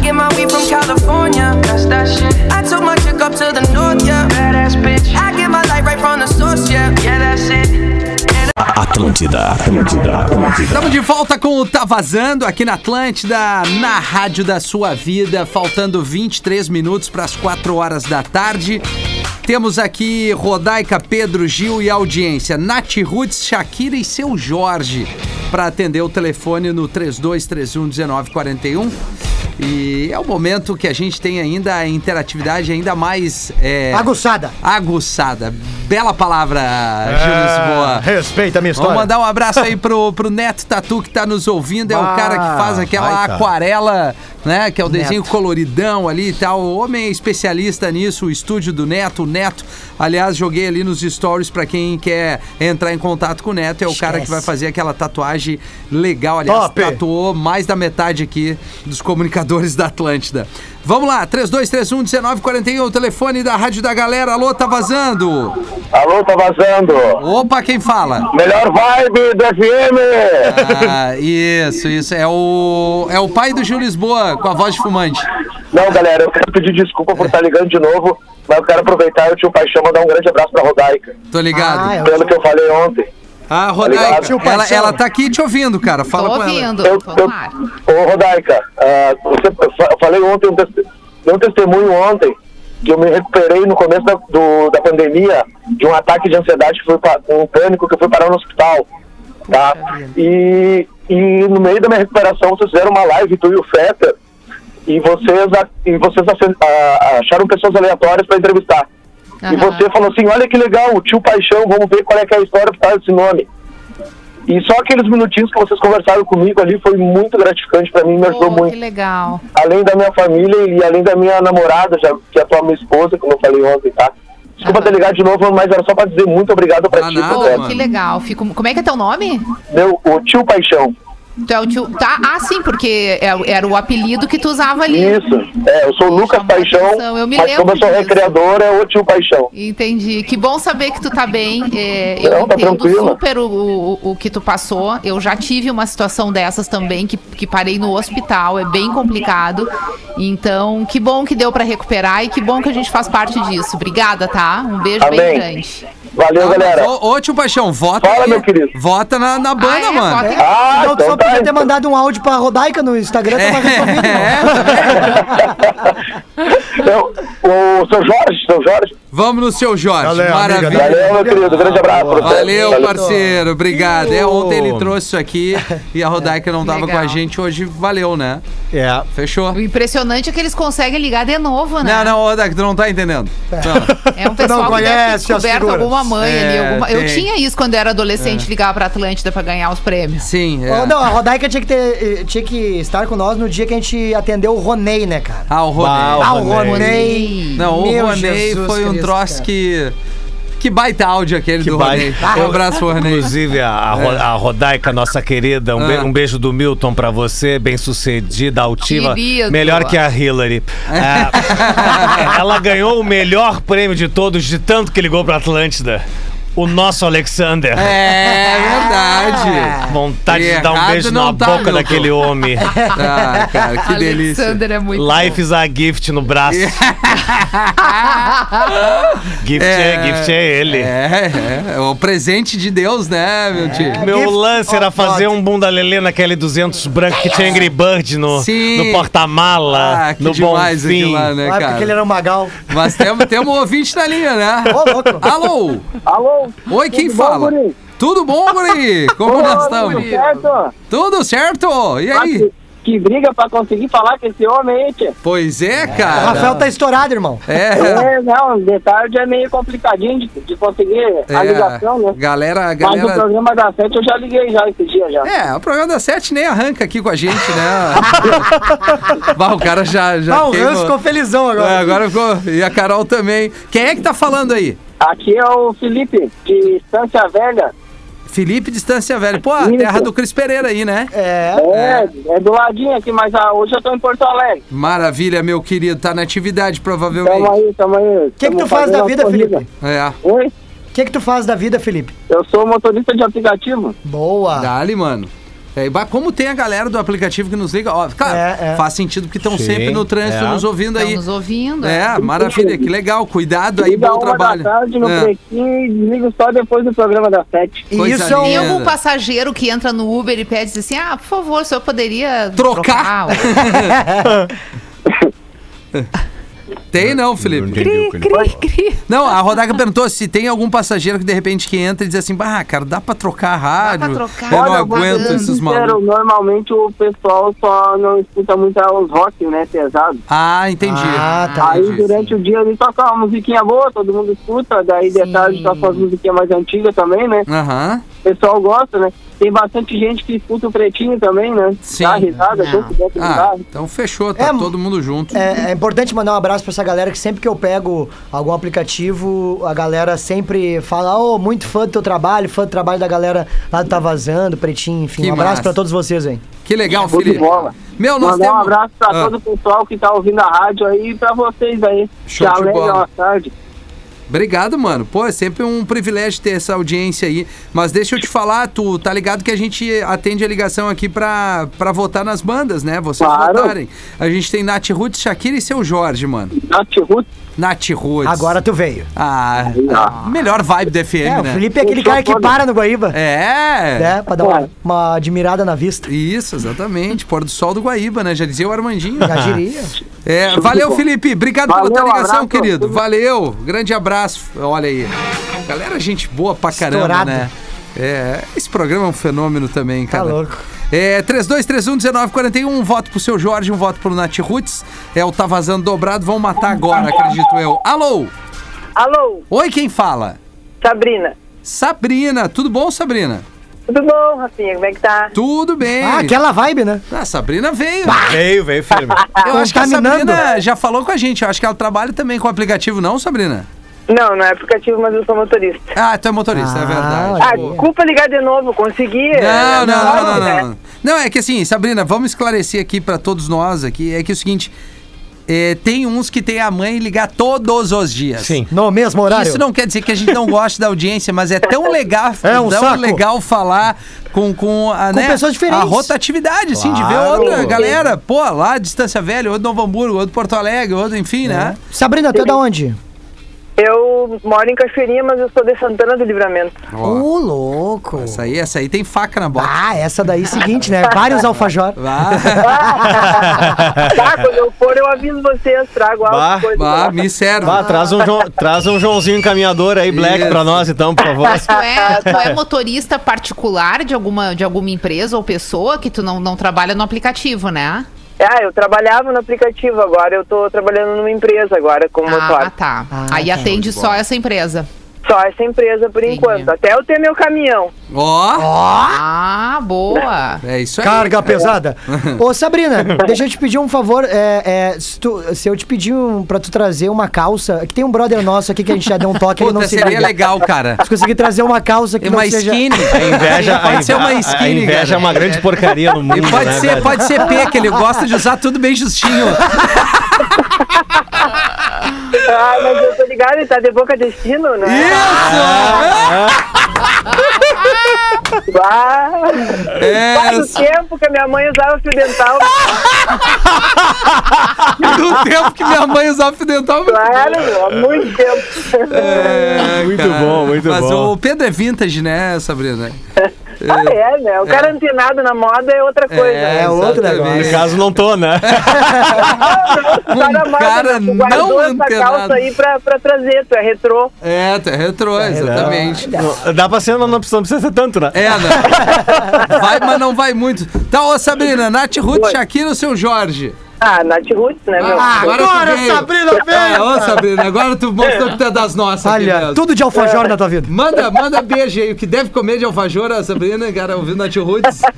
California. That's that shit. I took my chick up to the north, yeah. Badass bitch. I get my light right from the source, yeah. Yeah, that's it. Atlântida, Atlântida, Atlântida. Estamos de volta com o Tá Vazando aqui na Atlântida, na rádio da sua vida, faltando 23 minutos para as 4 horas da tarde. Temos aqui Rodaica, Pedro, Gil e audiência. Nath Roots, Shakira e seu Jorge. Para atender o telefone no 3231-1941. E é o momento que a gente tem ainda a interatividade ainda mais é, Aguçada. aguçada. Bela palavra, Gil Lisboa. Respeita a minha Vamos mandar um abraço aí pro, pro Neto Tatu que tá nos ouvindo. É o Ah, cara que faz aquela vai, aquarela, né? Que é o desenho Neto. coloridão ali e tal. O homem é especialista nisso, o estúdio do Neto. O Neto, aliás, joguei ali nos stories pra quem quer entrar em contato com o Neto. É o cara que vai fazer aquela tatuagem legal. Aliás, Top. tatuou mais da metade aqui dos comunicadores da Atlântida. Vamos lá, 3231-1941, o telefone da Rádio da Galera. Alô, tá vazando? Alô, tá vazando. Opa, quem fala? Melhor vibe do FM. Ah, isso, isso. É o, é o pai do Gil Lisboa, com a voz de fumante. Não, galera, eu quero pedir desculpa por estar ligando de novo, mas eu quero aproveitar e o tio Paixão mandar um grande abraço pra Rodaica, Tô ligado. Ah, é. pelo que eu falei ontem. Ah, Rodaica, Tio ela, ela tá aqui te ouvindo, cara. Fala Tô com ela. ouvindo, tô ar. ô, Rodaica, ah, você, eu fa- eu falei ontem, um, tes- dei um testemunho ontem, que eu me recuperei no começo da, do- da pandemia de um ataque de ansiedade que foi um pânico que eu fui parar no hospital. Tá? E, e no meio da minha recuperação vocês fizeram uma live, tu e o Fetter, e vocês, e vocês acharam pessoas aleatórias para entrevistar. E Aham. você falou assim, olha que legal, o tio Paixão, vamos ver qual é, que é a história por trás desse nome. E só aqueles minutinhos que vocês conversaram comigo ali foi muito gratificante para mim, me ajudou que muito. legal. Além da minha família e além da minha namorada, já, que é a tua minha esposa, como eu falei ontem, tá? Desculpa ter ligado de novo, mas era só para dizer muito obrigado pra Ah, ti. Pô, mano. que legal. Fico... Como é que é teu nome? Meu, o tio Paixão. Tu é o tio. Tá, ah, sim, porque é- era o apelido que tu usava ali. Isso. É, eu sou o Lucas Paixão, eu me mas como eu sou disso. recreador, é o tio Paixão. Entendi. Que bom saber que tu tá bem. É, eu Não, tá entendo tranquila. super o, o, o que tu passou. Eu já tive uma situação dessas também, que, que parei no hospital. É bem complicado. Então, que bom que deu pra recuperar e que bom que a gente faz parte disso. Obrigada, tá? Um beijo bem Amém. grande. Valeu, galera. Ô, ô, tio Paixão, vota Fala, aí. meu querido. Vota na, na banda, Ah, é? mano. Vota em- Ah, Então tu só então tá. podia ter mandado um áudio pra Rodaica no Instagram, tava resolvido. Então, o seu Jorge, seu Jorge. Vamos no seu Jorge. Valeu, amiga. Maravilha. Valeu, meu querido. Grande abraço pra você. Valeu, parceiro. Obrigado. É, ontem ele trouxe isso aqui e a Rodaica não tava Legal. com a gente hoje. Valeu, né? É. Fechou? O impressionante é que eles conseguem ligar de novo, né? Não, não, Rodaica, tu não tá entendendo. Não. É um pessoal não que deve descoberto alguma mãe ali. É, alguma- Eu tinha isso quando eu era adolescente, ligava pra Atlântida pra ganhar os prêmios. Sim, é. Ô, não, a Rodaica tinha que, ter, eh, tinha que estar com nós no dia que a gente atendeu o Ronei, né, cara? Ah, o Ronei. Ah, o Ronei. Ronei. Não, o Meu Ronei Jesus foi um Cristo, troço cara. que. Que baita áudio aquele Que do baita. Ronei. Um abraço, Ronei. Inclusive, a, a, Ro- a Rodaica, nossa querida, um, be- Ah. um beijo do Milton pra você, bem sucedida, altiva, Querido. melhor que a Hillary. É, ela ganhou o melhor prêmio de todos, de tanto que ligou pra Atlântida. O nosso Alexander. É verdade. Vontade de dar um beijo na tá, boca daquele homem. Ah, cara, que delícia. Alexander é muito Life is a gift no braço. gift é, gift é ele. É, é, é o presente de Deus, né, meu tio? Meu Gift lance era fazer God. um bunda lelê naquele 200 branco que tinha Angry Bird no, Sim. no porta-mala, Ah, que no demais Bonfim. lá, né, Ah, porque cara? ele era um magal. Mas temos tem um ouvinte na linha, né? Ô, louco. Alô? Alô? Oi, quem Tudo bom, fala? guri? Tudo bom, Guri? Como nós estamos? certo? Tudo certo? E aí? Que briga pra conseguir falar com esse homem aí, tia. Pois é, O cara. Rafael tá estourado, irmão. É. É, não, de tarde é meio complicadinho de, de conseguir a ligação, né? Galera, Mas o galera. programa da sete eu já liguei já esse dia já. É, o programa da Sete nem arranca aqui com a gente, né? Bah, o cara já. já Ah, o. Hans ficou felizão É, agora. agora ficou. E a Carol também. Quem é que tá falando aí? Aqui é o Felipe, de Estância Velha. Felipe Distância Velha. Pô, a terra do Cris Pereira aí, né? É. É, é do ladinho aqui, mas ah, hoje eu tô em Porto Alegre. Maravilha, meu querido. Tá na atividade, Tamo provavelmente. aí, tamo aí. O que, que tu faz da vida, Felipe? É. Oi, O que, que tu faz da vida, Felipe? eu sou motorista de aplicativo. Boa. Dali, mano. É, como tem a galera do aplicativo que nos liga, ó, claro, É, é. faz sentido porque estão sempre no trânsito é. nos ouvindo aí. Estamos ouvindo. É, maravilha, que legal. Cuidado aí, bom uma trabalho. da tarde no É. e desligo só depois do programa das sete. Coisa isso é um... Tem algum passageiro que entra no Uber e pede assim: ah, por favor, o senhor poderia Trocar? trocar? Tem não, Felipe. entendi o que ele Cri, cri. Não, a Rodaica perguntou se tem algum passageiro que de repente que entra e diz assim, bah, cara, dá pra trocar a rádio. pra trocar. Eu não Olha, aguento esses sincero, malucos. Normalmente o pessoal só não escuta muito os rock, né, pesado. Ah, entendi. Ah, tá. Aí Entendi, durante sim. o dia ele toca uma musiquinha boa, todo mundo escuta, daí de Sim. tarde toca umas musiquinhas mais antigas também, né? Aham. O pessoal gosta, né? Tem bastante gente que escuta o pretinho também, né? Sim. Dá risada, Não. junto dentro do Ah, carro. então fechou, tá É, todo mundo junto. É, é importante mandar um abraço pra essa galera que sempre que eu pego algum aplicativo, a galera sempre fala, ô, muito fã do teu trabalho, fã do trabalho da galera lá do Tá Vazando, Pretinho, enfim. Que um abraço massa. pra todos vocês, hein? Que legal, Show de Felipe. bola. Meu, nós Mandar temos... um abraço pra Ah, todo o pessoal que tá ouvindo a rádio aí e pra vocês aí. Show que de bola. tarde. Obrigado, mano. Pô, é sempre um privilégio ter essa audiência aí. Mas deixa eu te falar, tu tá ligado que a gente atende a ligação aqui pra, pra votar nas bandas, né? Vocês Claro. votarem. A gente tem Nath Roots, Shakira e seu Jorge, mano. Nath Ruth, Nath Roots. Agora tu veio. Ah, a melhor vibe do FM, É, o né? Felipe é aquele cara que para no Guaíba. É. né? Pra dar uma, uma admirada na vista. Isso, exatamente. Pôr do sol do Guaíba, né? Já dizia o Armandinho. Já diria. É, valeu, Felipe. Obrigado Valeu, pela tua ligação, abraço. querido. Valeu. Grande abraço. Olha aí. Galera, gente boa pra caramba, Estourado. né? É, esse programa é um fenômeno também, Tá cara. louco. É, 3231-1941, um voto pro seu Jorge, um voto pro Nath Roots. É o Tá Vazando Dobrado, vão matar agora, acredito eu. Alô? Alô, Oi, quem fala? Sabrina. Sabrina, tudo bom, Sabrina? Tudo bom, Rafinha? Como é que tá? Tudo bem. Ah, aquela vibe, né? Ah, a Sabrina veio. Veio, veio firme. Eu acho que a. Sabrina já falou com a gente. Eu acho que ela trabalha também com o aplicativo, não, Sabrina? Não, não é aplicativo, mas eu sou motorista. Ah, tu é motorista, é Ah, verdade. Ah, Pô. desculpa ligar de novo, consegui. Não, não, não, não, né? não. Não, é que assim, Sabrina, vamos esclarecer aqui pra todos nós aqui. É que é o seguinte, é, tem uns que tem a mãe ligar todos os dias. Sim. No mesmo horário. Isso não quer dizer que a gente não goste da audiência, mas é tão legal, É um tão saco. legal falar com, com, a, né, pessoas diferentes. a rotatividade, assim, de ver Claro. outra galera. Pô, lá Distância Velha, outro Novo Hamburgo, outro Porto Alegre, outro, enfim, né? Sabrina, tu é da onde? Eu moro em Cachoeirinha, mas eu sou de Santana do Livramento. Ô, louco. Essa aí, essa aí tem faca na bota. Ah, essa daí é seguinte, né? Vários alfajor. Vá, tá, quando eu for, eu aviso vocês, trago Bah, algo. vá, me serve. Vá, traz um, João- traz um Joãozinho encaminhador aí, Black, Isso. pra nós, então, por favor. Tu é, tu é motorista particular de alguma, de alguma empresa ou pessoa que tu não, não trabalha no aplicativo, né? Ah, eu trabalhava no aplicativo agora, eu tô trabalhando numa empresa agora como Ah, motor. tá. Ah, Aí tá. atende só essa empresa. Só essa empresa por Entendi. enquanto. Até eu ter meu caminhão. Ó, Ah, boa. é isso aí. Carga pesada. Ô, Sabrina, deixa eu te pedir um favor. É, é, se, tu- se eu te pedir um, pra tu trazer uma calça, que tem um brother nosso aqui que a gente já deu um toque, ele não Puta, se seria liga. legal, cara. Se conseguir trazer uma calça que É não uma seja... skinny. A inveja, a Pode ser uma inve- a skinny, inveja cara. é uma grande porcaria no mundo, E pode né, ser, velho? pode ser P, que ele gosta de usar tudo bem justinho. Ah, mas eu tô ligado, ele tá de boca destino, né? Ah, É, faz tempo que a minha mãe usava fio dental. do tempo que minha mãe usava fio dental. Claro, há muito tempo. É, Muito cara. bom, muito Mas bom. o Pedro é vintage, né, Sabrina? Ah, é, né? O cara antenado na moda é outra coisa. né? É outro exatamente. negócio. No caso, não tô, né? Tu tá na um moda, cara né? Tu guardou não essa antenado. calça aí pra, pra trazer, tu é retrô. É, tu é retrô, exatamente. Dá pra ser, mas não precisa, não precisa ser tanto, né? É, né? Vai, mas não vai muito. Tá, ô Sabrina, Nath Ruth, Shakira ou seu Jorge? Ah, Nath Roots, né, meu? Ah, agora, Agora, veio. Sabrina, veio! É, ô Sabrina, agora tu mostrou que tu é das nossas. aqui Olha, mesmo. tudo de alfajor na tua vida. Manda, manda beijo aí. O que deve comer de alfajor, a Sabrina, cara, ouvindo Nath Roots.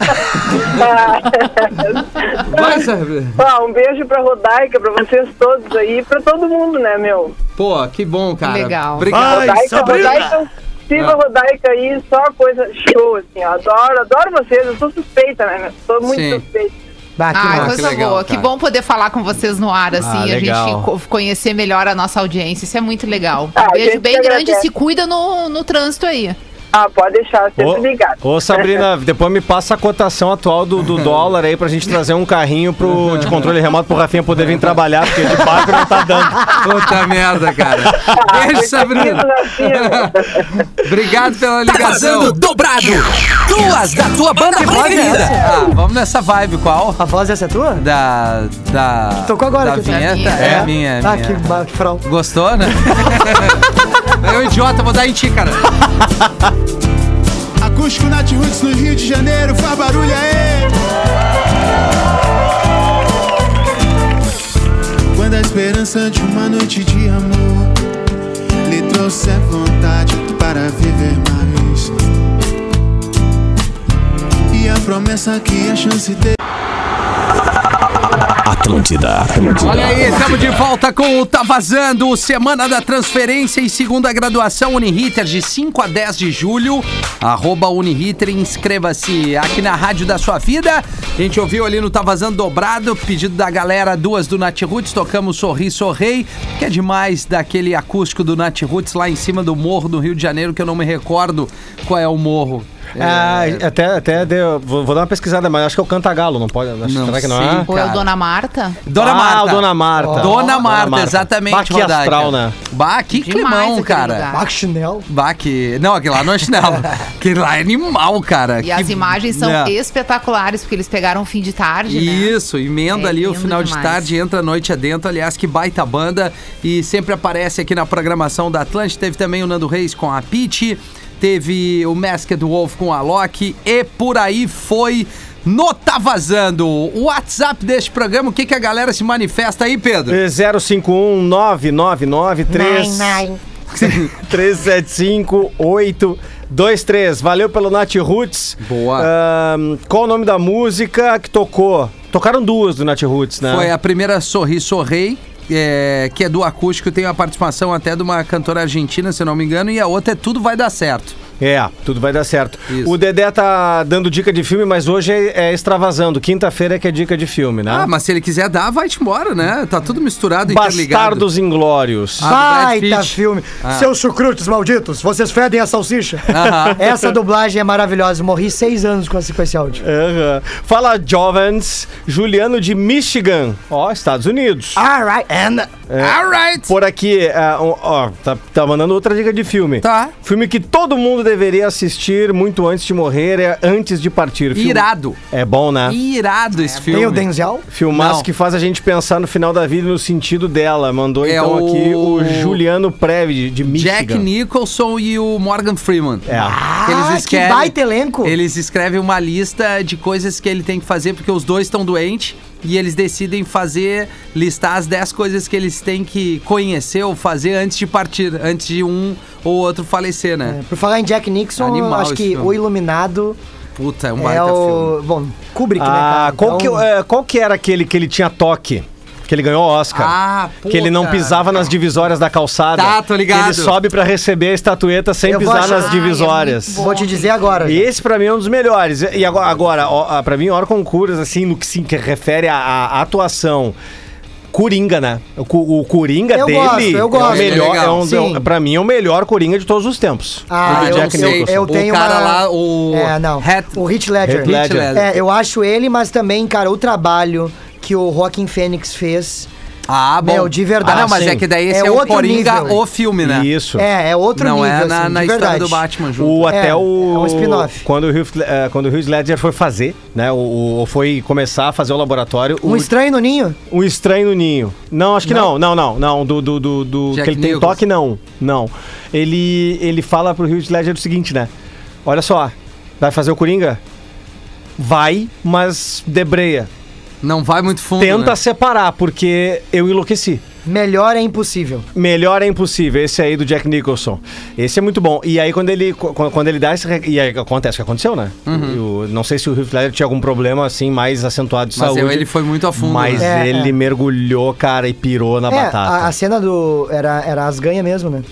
Vai, Sabrina. Ah, um beijo pra Rodaica, pra vocês todos aí, pra todo mundo, né, meu? Pô, que bom, cara. Legal. Obrigado. Ai, Rodaica, Sabrina! Rodaica, siga Ah. a Rodaica aí, só coisa show, assim, eu adoro, adoro vocês, eu sou suspeita, né, meu? Sou muito Sim. suspeita. Bah, que Ah, massa. coisa que legal, boa. cara. Que bom poder falar com vocês no ar, assim, Ah, a legal. gente co- conhecer melhor a nossa audiência. Isso é muito legal. Ah, Um a beijo bem grande. Se cuida no, no trânsito aí. Ah, pode deixar, sempre Ô, ligado. ô, Sabrina, depois me passa a cotação atual do, do dólar aí pra gente trazer um carrinho pro, de controle remoto pro Rafinha poder vir trabalhar, porque de barco não tá dando. Puta merda, cara. Beijo, Sabrina. Obrigado pela Tá ligação. vazando dobrado. Duas da tua banda é preferida. Ah, vamos nessa vibe, qual? A voz essa é tua? Da. Da. Tocou agora Da vinheta? Da É, minha. a minha. é Ah, minha. que, ba- que frau. Gostou, né? Eu, idiota, vou dar em ti, cara. Acústico Nat Roots no Rio de Janeiro, faz barulho aí. Quando a esperança de uma noite de amor lhe trouxe a vontade para viver mais. E a promessa que a chance de Atlântida. Olha aí, estamos de volta com o Tá Vazando, Semana da Transferência e Segunda Graduação Uniriter, de 5 a 10 de julho. Arroba Uniriter, inscreva-se aqui na Rádio da Sua Vida. A gente ouviu ali no Tá Vazando Dobrado, pedido da galera, duas do Nat Roots, tocamos Sorri Sorrei, que é demais daquele acústico do Nat Roots lá em cima do morro do Rio de Janeiro, que eu não me recordo qual é o morro. Ah, até, até deu, vou, vou dar uma pesquisada, mas acho que é o Cantagalo, não pode? Acho, Não será que não sei. é? Ou é o. Dona Marta? Dona ah, Marta. o Dona Marta. Dona Marta, Marta. exatamente, Bah, que Rodaica. astral, né? Bah, que Demais climão, cara. Baco chinelo. Bah, que... Não, aquele lá não é chinelo. aquele lá é animal, cara. E Que- as imagens são É. espetaculares, porque eles pegaram o fim de tarde, né? Isso, emenda É ali o final de demais. tarde, entra a noite adentro. Aliás, que baita banda. E sempre aparece aqui na programação da Atlântica. Teve também o Nando Reis com a Pete. Teve o Masked Wolf com a Loki. E por aí foi no Tá Vazando. O WhatsApp deste programa, o que, que a galera se manifesta aí, Pedro? 051 999 375 823. Valeu pelo Nat Roots. Boa. Qual o nome da música que tocou? Tocaram duas do Nat Roots, né? Foi a primeira Sorri Sorrei, é, que é do acústico, tem a participação até de uma cantora argentina, se não me engano, e a outra é Tudo Vai Dar Certo. É, tudo vai dar certo. Isso. O Dedé tá dando dica de filme, mas hoje é, é extravasando. Quinta-feira é que é dica de filme, né? Ah, mas se ele quiser dar, vai-te embora, né? Tá tudo misturado, interligado. Bastardos Inglórios. Ah, do Brad Baita Pitt. filme. Ah. Seus chucrutes malditos, vocês fedem a salsicha. Aham. Essa dublagem é maravilhosa. Morri seis anos com esse, com esse áudio. Aham. Fala Jovens, Juliano de Michigan, ó, Estados Unidos. Alright, and... Alright! Por aqui, ah, um, ó, tá, tá mandando outra dica de filme. Tá. Filme que todo mundo deveria assistir muito antes de morrer, é Antes de Partir. Filme- Irado. É bom, né? Irado esse filme. Tem o Denzel? Filmaço Não. que faz a gente pensar no final da vida e no sentido dela. Mandou É então o- aqui o Juliano Preve, de Michigan. Jack Nicholson e o Morgan Freeman. É. Ah, que baita elenco. Eles escrevem uma lista de coisas que ele tem que fazer, porque os dois estão doentes. E eles decidem fazer, listar as 10 coisas que eles têm que conhecer ou fazer antes de partir, antes de um ou outro falecer, né? Por falar em Jack Nixon, Animal acho que filme. O Iluminado Puta, é um é baita filme. o... Bom, Kubrick, né, Ah, cara? qual, Então, que, é, qual que era aquele que ele tinha toque? Que ele ganhou Oscar. Ah, pô, que ele não pisava nas divisórias da calçada. Tá, tô ligado. Que ele sobe pra receber a estatueta sem Eu pisar achar- nas Ai, é divisórias. Vou te dizer agora. E esse pra mim é um dos melhores. E agora, agora ó, pra mim, hora concurso, assim, no que se que refere à, à atuação. Coringa, né? O, o Coringa Eu dele gosto, eu é o gosto. melhor, é um, Sim. é um- pra mim é o melhor Coringa de todos os tempos. Ah, O eu Jack sei. Eu o tenho cara uma- lá, o... É, não. Hat- O Heath Ledger. Heath Ledger. Ledger. É, eu acho ele, mas também, cara, o trabalho que o Joaquin Phoenix fez. Ah, bom. Meu, de verdade. Ah, não, mas é Sim. que daí esse É é, o outro Coringa, nível. o filme, né? Isso. É, é outro Não nível, é na, assim, na de história verdade. do Batman junto. O, até É, o. é um spin-off. Quando o Heath, eh, quando o Heath Ledger foi fazer, né? O, o- foi começar a fazer o laboratório. Um o, estranho no ninho? um estranho no ninho. Não, acho que não. Não, não, não. Do. do, do, do- Jack que ele tem Nicholson. toque, não. Não. Ele, ele fala pro Heath Ledger o seguinte, né? Olha só, vai fazer o Coringa? Vai, mas debreia. Não vai muito fundo, Tenta né? separar, porque eu enlouqueci. Melhor é impossível. Melhor é impossível, esse aí do Jack Nicholson. Esse é muito bom. E aí, quando ele, qu- quando ele dá esse. E aí acontece o que aconteceu, né? Eu não sei se o Heath Ledger tinha algum problema assim mais acentuado de Mas saúde. eu- ele foi muito a fundo, Mas né? É, ele é. mergulhou, cara, e pirou na é, batata. a, a cena do. Era, era as ganhas mesmo, né?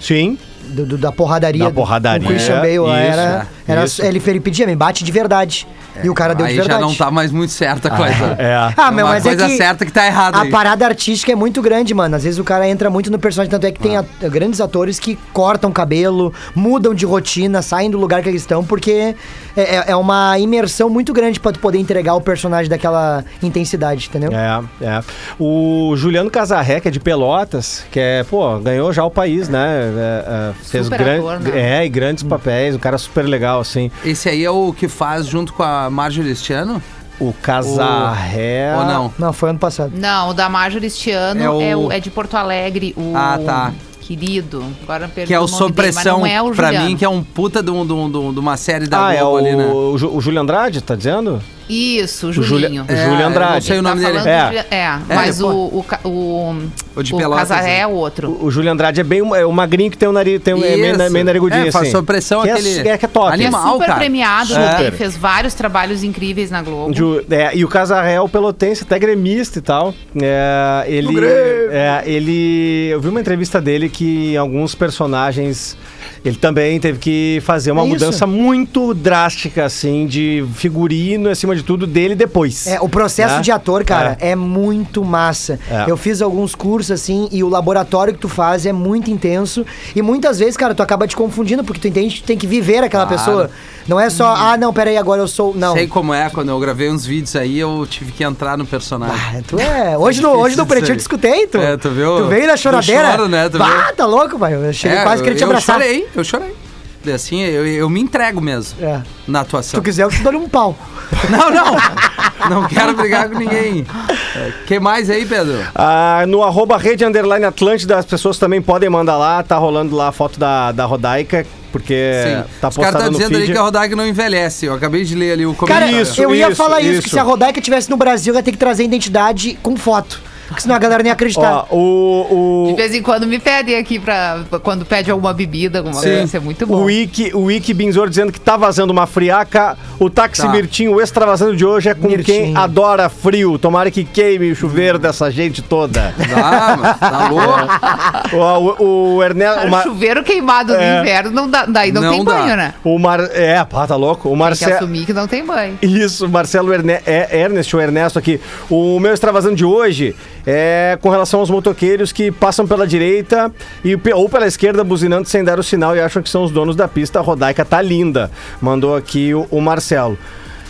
Sim. Do- do- da porradaria. Da porradaria, O Christian Bale lá isso, era, era isso. ele, ele pedia, me bate de verdade. e o cara deu Aí de já verdade. não tá mais muito certa a coisa. É. Ah, meu, uma mas é coisa que certa que tá errada A aí. parada artística é muito grande, mano. Às vezes o cara entra muito no personagem, tanto é que tem Ah. a- grandes atores que cortam cabelo, mudam de rotina, saem do lugar que eles estão, porque é, é- é uma imersão muito grande pra tu poder entregar o personagem daquela intensidade, entendeu? É, é. O Juliano Casarré, que é de Pelotas, que é, pô, ganhou já o país, né? É, é, fez Super gran- ator, né? É, e grandes papéis, um cara super legal, assim. Esse aí é o que faz junto com a Marjorie este ano? O Casarré. Ou não? Não, foi ano passado. Não, o da Major este ano É é, o- o... é de Porto Alegre, o Ah, tá. querido. Agora perdi Que é o nome Sob dele, mas Pressão, não é o pra mim, que é um puta de, um- de um- de um- uma série da Ah, é Globo o, ali, né? o Ju- o Júlio Andrade, tá dizendo? Isso, o Júlia- Julinho. o Júlio É, Andrade. eu não sei o Tá nome dele. falando É. Julia- É, mas pô. o, o, o, O de o Pelotas, Casaré né? é outro. O, o Júlio Andrade é bem é o magrinho que tem um nariz, tem um, é meio, meio narigudinho, É, assim. sob pressão que aquele- É, que é top. Ele é super cara. premiado, Super. ele fez vários trabalhos incríveis na Globo. Ju- é, e o Casarré é o pelotense, até gremista e tal. É, ele, é, ele. Eu vi uma entrevista dele que alguns personagens. Ele também teve que fazer uma É mudança muito drástica, assim, de figurino, acima de tudo, dele depois. É, o processo Né? de ator, cara, é. muito massa. É. Eu fiz alguns cursos assim e o laboratório que tu faz é muito intenso e muitas vezes, cara, tu acaba te confundindo porque tu entende que tu tem que viver aquela Claro. pessoa. Não é só, ah, não, peraí, agora eu sou, não. Sei como é, quando eu gravei uns vídeos aí, eu tive que entrar no personagem. Ah, tu é. Hoje no, hoje no Pretinho eu te escutei, tu. É, tu viu? Tu veio na Eu choradeira. choro, né, tu ah, viu? tá louco, pai. Eu cheguei É, quase queria te abraçar. Eu chorei, eu chorei. E Assim, eu, eu me entrego mesmo É. na Se atuação. tu quiser, eu te dou um pau. Não, não. Não quero brigar com ninguém. É, que mais aí, Pedro? Ah, no arroba rede underline Atlântida, as pessoas também podem mandar lá, tá rolando lá a foto da, da Rodaica, porque Sim. tá Os caras postada estão no dizendo ali feed. que a Rodaica não envelhece. Eu acabei de ler ali o Cara, comentário. Isso, eu ia isso, falar isso, isso. que se a Rodaica tivesse no Brasil, ela ia ter que trazer identidade com foto. Porque senão a galera nem ia acreditar. Ó, o, De o, vez em quando me pedem aqui pra. Quando pede alguma bebida, alguma coisa. Isso é muito bom. o Wiki, o Wiki Binzor dizendo que tá vazando uma friaca. O táxi Tá. Mirtinho, o extravasando de hoje é com Mirtinho. quem adora frio. Tomara que queime o chuveiro dessa gente toda. Ah, mas tá louco? o, o, o Ernesto. Cara, o chuveiro queimado É. no inverno, não dá, daí não, Não tem dá. banho, né? o Mar, é, pá, tá louco. O Tem que Marcelo. assumir que não tem banho. Isso, Marcelo Erne é, Ernest ou Ernesto aqui. O meu extravasando de hoje é com relação aos motoqueiros que passam pela direita e, ou pela esquerda buzinando sem dar o sinal e acham que são os donos da pista. A Rodaica tá linda. Mandou aqui o, o Marcelo.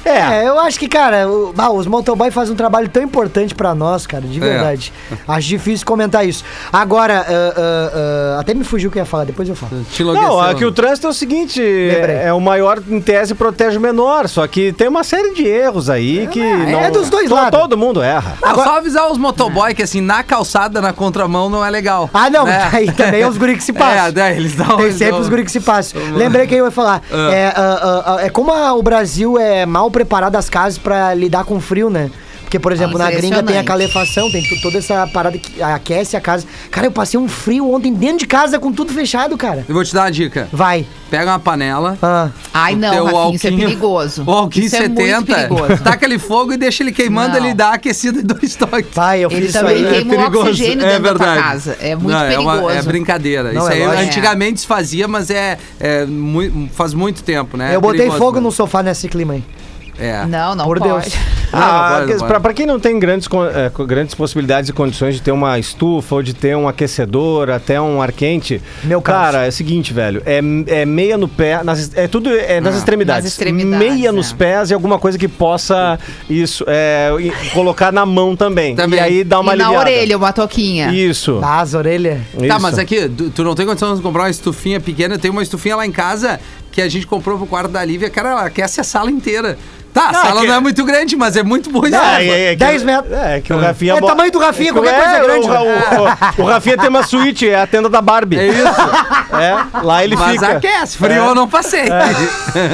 É, É, eu acho que, cara, o- ah, os motoboy fazem um trabalho tão importante pra nós, cara, de verdade. Acho difícil comentar isso. Agora, ah, ah, ah, até me fugiu o que eu ia falar, depois eu falo. Não, aqui o trânsito é o seguinte: Lembrei. é o maior, em tese, protege o menor. Só que tem uma série de erros aí que. não, é dos dois to- lados. Todo mundo erra. Não, só avisar os motoboy que assim, na calçada, na contramão, não é legal. Ah, não, né? aí também é os guri que se passam. É, daí eles dão. Tem eles sempre dão- os guri que se passam. Lembrei que eu ia falar. É, é como a- o Brasil é mal preparado as casas pra lidar com frio, né? Porque, por exemplo, Ah, na gringa tem a calefação, tem toda essa parada que aquece a casa. Cara, eu passei um frio ontem dentro de casa com tudo fechado, cara. Eu vou te dar uma dica. Vai. Pega uma panela. Ah. Ai, o não, teu Rafinha, isso é alquinho- perigoso. O alquinho Isso é muito 70, perigoso. taca ele fogo e deixa ele queimando, Não. ele dá aquecida em dois toques. Vai, eu Ele fiz isso também aí. queima o oxigênio dentro da tua casa. É muito Não, É, uma- perigoso. é brincadeira. Não, Isso é aí lógico. antigamente se fazia, mas é, é faz muito tempo, né? Eu É botei perigoso, fogo né? no sofá nesse clima aí. É. Não, não Por pode. Deus. Ah, Não, pra quem não tem grandes, é, grandes possibilidades e condições de ter uma estufa ou de ter um aquecedor, até um ar quente. Meu caso. Cara, é o seguinte, velho. É, é meia no pé. nas- é tudo é nas extremidades. nas extremidades, Meia é. nos pés e alguma coisa que possa isso é, colocar na mão também. Também. E aí dá uma e na aliviada. orelha, uma toquinha. Isso. As orelhas. Tá, isso. mas aqui, tu, tu não tem condição de comprar uma estufinha pequena. Tem uma estufinha lá em casa que a gente comprou pro quarto da Lívia, cara, ela aquece a sala inteira. Tá, a Não, sala que- não é muito grande, mas é muito boa. É, é, é que- 10 metros. É, que o Rafinha... É bo- tamanho do Rafinha, É, qualquer coisa é grande, O, o, o, o Rafinha tem uma suíte, é a tenda da Barbie. É isso. É, lá ele mas fica. aquece, frio É. eu não passei.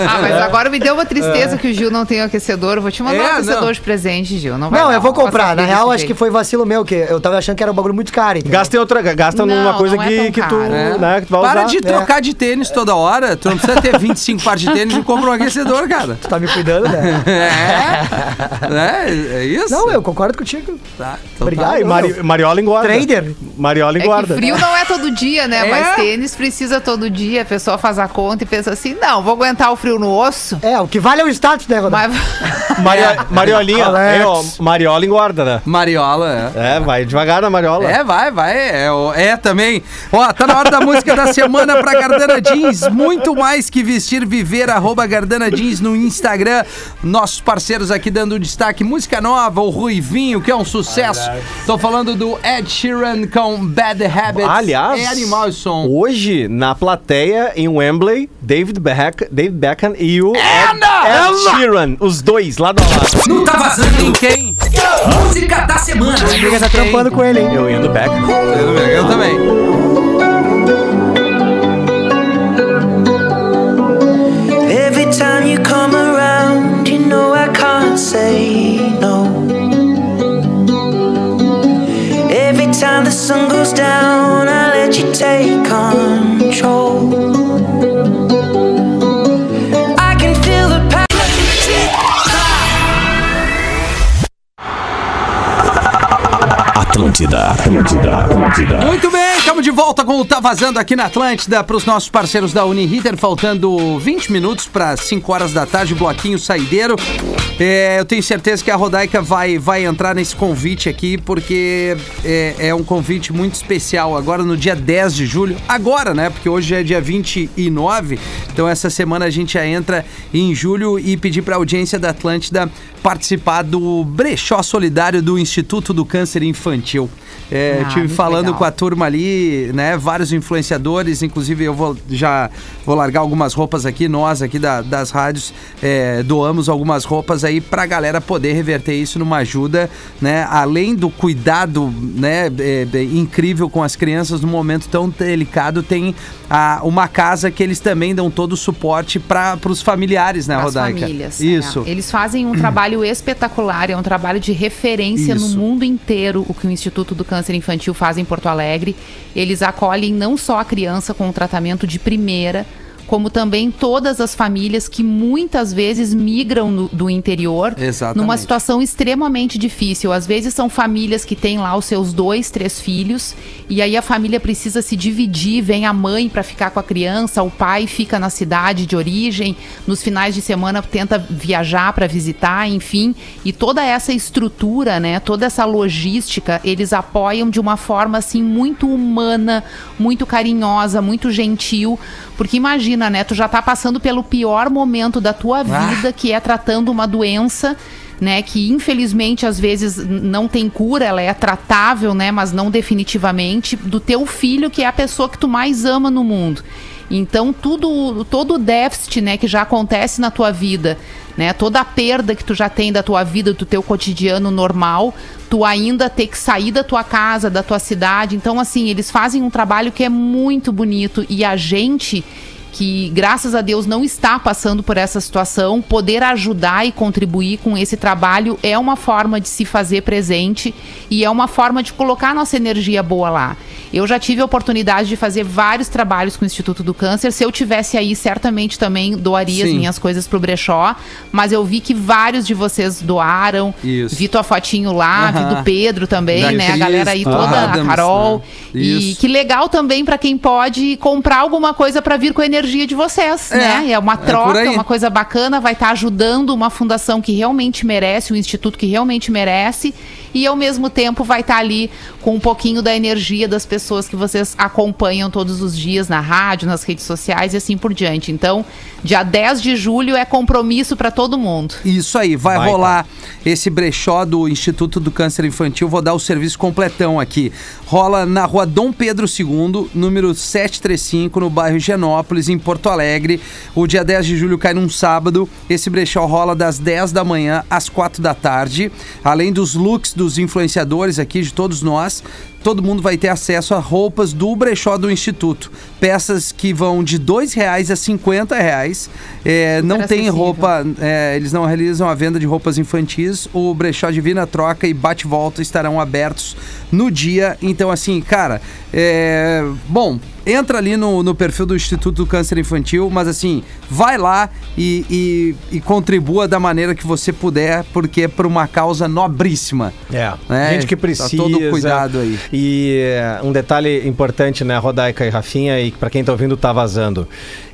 Ah, mas agora me deu uma tristeza que o Gil não tem o aquecedor. Eu vou te mandar É, um aquecedor não. de presente, Gil. Não, vai Não, dar, eu vou passar comprar. Na desse real, acho jeito. que foi vacilo meu, que eu tava achando que era um bagulho muito caro. entendeu? Gasta em outra, gasta numa Não, coisa não é que, tão que tu, caro. É. né, que tu vai Para usar. de trocar de tênis toda hora. Tu não precisa ter 25 pares de tênis e compra um aquecedor, cara. Tu tá me cuidando, né? É. É, é isso? Não, eu concordo contigo. Tá, então Obrigado. Ah, e Mari, Mariola engorda. Trader. Mariola É engorda. frio não é todo dia, né? É? Mas tênis precisa todo dia. A pessoa faz a conta e pensa assim: não, vou aguentar o frio no osso. É, o que vale é o status, né, Rodaica? Mas Mario- Mariolinha, Alex. é, ó, Mariola engorda, né? Mariola, é. É, vai devagar na Mariola. É, vai, vai. É, é também. Ó, tá na hora da música da semana pra Gardana Jeans. Muito mais que vestir, viver. Arroba Gardana Jeans no Instagram. Nossos parceiros aqui dando destaque. Música nova, o Ruivinho, que é um sucesso. Tô falando do Ed Sheeran com Bad Habits. Aliás, É animal esse som. hoje, na plateia, em Wembley, David, Beck, David Beckham e o Ed! Ed Sheeran, os dois, lado a lado. Não tá vazando em quem? Música da semana. Amiga tá trampando com ele, hein? Eu indo Beckham. Eu também. Every time you come around, Say no. Every time the sun goes down, I let you take control. I can feel the passion. Atlântida, Atlântida, Atlântida. Muito bem, estamos de volta com o Tá Vazando aqui na Atlântida para os nossos parceiros da Uniriter, faltando 20 minutos para 5 horas da tarde, bloquinho saideiro. É, eu tenho certeza que a Rodaica vai, vai entrar nesse convite aqui, porque é, é um convite muito especial agora no dia 10 de julho. Agora, né? Porque hoje é dia 29, então essa semana a gente já entra em julho e pedir para a audiência da Atlântida participar do brechó solidário do Instituto do Câncer Infantil. É, Ah, tive falando legal. com a turma ali, né? Vários influenciadores, inclusive eu vou já vou largar algumas roupas aqui, nós aqui da- das rádios é, doamos algumas roupas aí pra galera poder reverter isso numa ajuda, né? Além do cuidado, né? é, é, incrível com as crianças num momento tão delicado, tem a- uma casa que eles também dão todo o suporte para os familiares, né, As Rodaica? famílias. Isso. é. Eles fazem um trabalho espetacular, é um trabalho de referência Isso. no mundo inteiro, o que o Instituto do Câncer Infantil faz em Porto Alegre. Eles acolhem não só a criança com um tratamento de primeira, como também todas as famílias que muitas vezes migram no- do interior Exatamente. numa situação extremamente difícil. Às vezes são famílias que têm lá os seus dois, três filhos e aí a família precisa se dividir, vem a mãe para ficar com a criança, o pai fica na cidade de origem, nos finais de semana tenta viajar para visitar, enfim, e toda essa estrutura, né, toda essa logística, eles apoiam de uma forma assim muito humana, muito carinhosa, muito gentil, porque imagina, né, tu já tá passando pelo pior momento da tua vida, que é tratando uma doença né, que infelizmente às vezes não tem cura, ela é tratável, né, mas não definitivamente, do teu filho, que é a pessoa que tu mais ama no mundo. Então, tudo, todo o déficit, né, que já acontece na tua vida, né, toda a perda que tu já tem da tua vida, do teu cotidiano normal, tu ainda ter que sair da tua casa, da tua cidade. Então, assim, eles fazem um trabalho que é muito bonito e a gente que graças a Deus não está passando por essa situação, poder ajudar e contribuir com esse trabalho é uma forma de se fazer presente e é uma forma de colocar nossa energia boa lá. Eu já tive a oportunidade de fazer vários trabalhos com o Instituto do Câncer. Se eu tivesse aí, certamente também doaria as Sim. minhas coisas pro brechó, mas eu vi que vários de vocês doaram. Isso. Vi tua fotinho lá, vi Aham. do Pedro também, Da né? A Cris, galera aí toda, Adams, a Carol. né? E que legal também pra quem pode comprar alguma coisa pra vir com a energia de vocês, É, né? É uma é troca, aí. uma coisa bacana, vai estar ajudando uma fundação que realmente merece, um instituto que realmente merece. E ao mesmo tempo vai estar ali com um pouquinho da energia das pessoas que vocês acompanham todos os dias na rádio, nas redes sociais e assim por diante. Então, dia 10 de julho é compromisso pra todo mundo. Isso aí, vai Vai, rolar esse brechó do Instituto do Câncer Infantil. Vou dar o serviço completão aqui. Rola na rua Dom Pedro II, número 735, no bairro Genópolis, em Porto Alegre. O dia 10 de julho cai num sábado. Esse brechó rola das 10 da manhã às 4 da tarde. Além dos looks dos influenciadores aqui, de todos nós. Todo mundo vai ter acesso a roupas do brechó do Instituto. Peças que vão de 2 reais a 50 reais. É, não tem acessível. roupa é, eles não realizam a venda de roupas infantis. O brechó Divina Troca e Bate Volta estarão abertos no dia. Então, assim, cara, é, bom, entra ali no, no perfil do Instituto do Câncer Infantil, mas assim, vai lá e, e- e contribua da maneira que você puder, porque é por uma causa nobríssima. É, É, gente que tá precisa. todo cuidado aí. E eh, um detalhe importante, né, Rodaica e Rafinha, e para quem tá ouvindo tá vazando.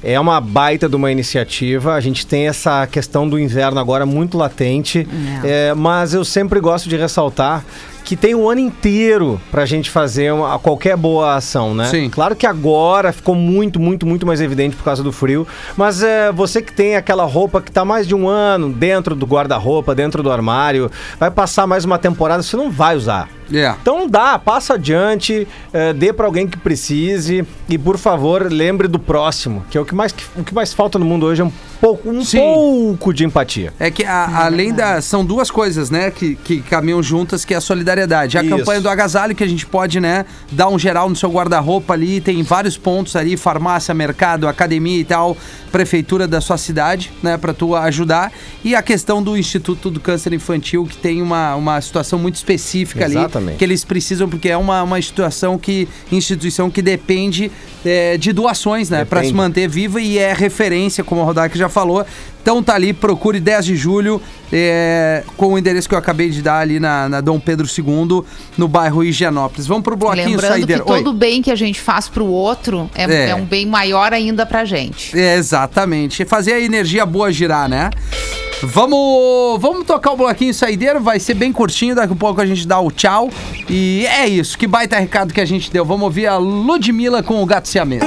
É uma baita de uma iniciativa. A gente tem essa questão do inverno agora muito latente, é, mas eu sempre gosto de ressaltar que tem o ano inteiro pra gente fazer uma- qualquer boa ação, né? Sim. Claro que agora ficou muito, muito, muito mais evidente por causa do frio, mas é, você que tem aquela roupa que tá mais de um ano dentro do guarda-roupa, dentro do armário, vai passar mais uma temporada, você não vai usar. É. Então dá, passa adiante, eh, dê pra alguém que precise e por favor lembre do próximo, que é o que mais, o que mais falta no mundo hoje é um pouco, um Sim. pouco de empatia. É que a- além da. São duas coisas, né? Que, que caminham juntas, que é a solidariedade. A Isso. campanha do agasalho, que a gente pode, né, dar um geral no seu guarda-roupa ali, tem vários pontos ali, farmácia, mercado, academia e tal, prefeitura da sua cidade, né, pra tu ajudar. E a questão do Instituto do Câncer Infantil, que tem uma, uma situação muito específica ali. Exatamente. Que eles precisam, porque é uma, uma instituição que. instituição que depende é, de doações, né? Pra se manter viva e é referência, como a Rodak já falou. Então tá ali, procure 10 de julho, é, com o endereço que eu acabei de dar ali na, na Dom Pedro II, no bairro Higienópolis. Vamos pro bloquinho Lembrando que todo bem que a gente faz pro outro é, É. é um bem maior ainda pra gente. É, exatamente. Fazer a energia boa girar, né? Vamos, vamos tocar o bloquinho saideiro, vai ser bem curtinho, daqui a pouco a gente dá o tchau. E é isso, que baita recado que a gente deu. Vamos ouvir a Ludmilla com o gato siamês.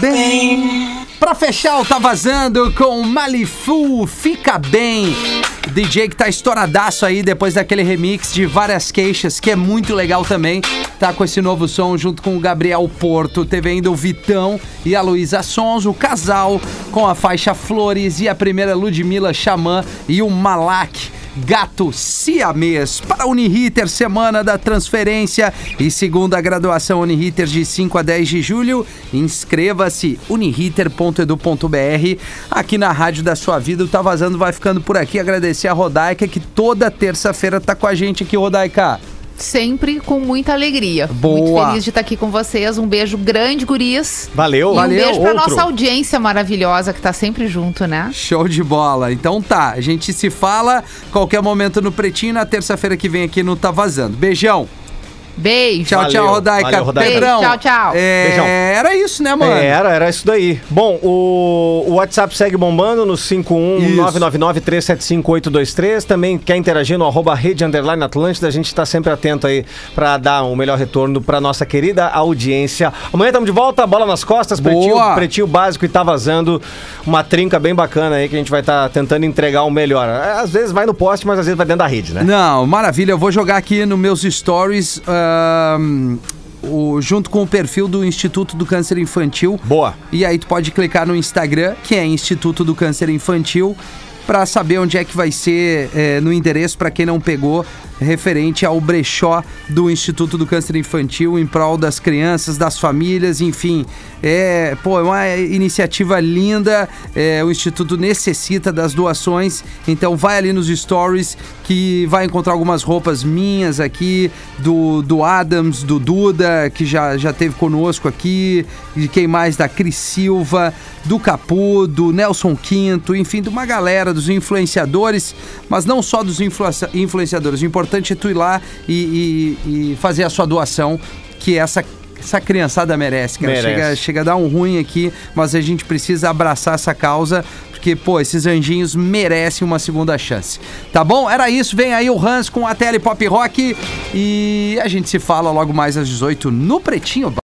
Bem. Pra fechar, Tá Vazando com Malifu, Fica Bem. DJ que tá estouradaço aí depois daquele remix de várias queixas, que é muito legal também. Tá com esse novo som junto com o Gabriel Porto. Teve ainda o Vitão e a Luísa Sons, o casal com a faixa Flores e a primeira Ludmilla Xamã e o Malak. Gato Siamês para Uniriter, semana da transferência e segunda graduação Uniriter de 5 a 10 de julho. Inscreva-se uniriter.edu.br. Aqui na Rádio da Sua Vida, o Tá Vazando vai ficando por aqui. Agradecer a Rodaica que toda terça-feira tá com a gente aqui, Rodaica. Sempre com muita alegria. Boa. Muito feliz de estar aqui com vocês. Um beijo grande, gurias. Valeu. E Valeu, um beijo pra outro. nossa audiência maravilhosa que tá sempre junto, né? Show de bola. Então tá, a gente se fala qualquer momento no Pretinho na terça-feira que vem aqui no Tá Vazando. Beijão. Beijo. Tchau, Valeu. tchau, Rodaica. Valeu, Rodaica. Pedrão. Beijo, tchau, tchau. É, Beijão. Era isso, né, mano? É, era, era isso daí. Bom, o, o WhatsApp segue bombando no 51999375823. Também quer interagir no arroba rede underline Atlântida. A gente tá sempre atento aí pra dar o melhor retorno pra nossa querida audiência. Amanhã estamos de volta, bola nas costas, Boa. pretinho, pretinho básico e tá vazando uma trinca bem bacana aí que a gente vai estar tentando entregar o melhor. Às vezes vai no poste, mas às vezes vai dentro da rede, né? Não, maravilha. Eu vou jogar aqui nos meus stories. ahn, o- junto com o perfil do Instituto do Câncer Infantil. Boa. E aí tu pode clicar no Instagram, que é Instituto do Câncer Infantil, pra saber onde é que vai ser é, no endereço, pra quem não pegou, referente ao brechó do Instituto do Câncer Infantil em prol das crianças, das famílias, enfim. É, pô, é uma iniciativa linda. é, o Instituto necessita das doações, então vai ali nos stories que vai encontrar algumas roupas minhas aqui, do, do Adams, do Duda, que já, já teve conosco aqui, de quem mais? Da Cris Silva, do Capu, do Nelson Quinto, enfim, de uma galera, dos influenciadores, mas não só dos influencia- influenciadores. O importante é tu ir lá e, e- e fazer a sua doação, que essa. Essa criançada merece, cara. Merece. Chega, chega a dar um ruim aqui, mas a gente precisa abraçar essa causa, porque, pô, esses anjinhos merecem uma segunda chance. Tá bom? Era isso. Vem aí o Hans com a Tele Pop Rock e a gente se fala logo mais às 18 no Pretinho.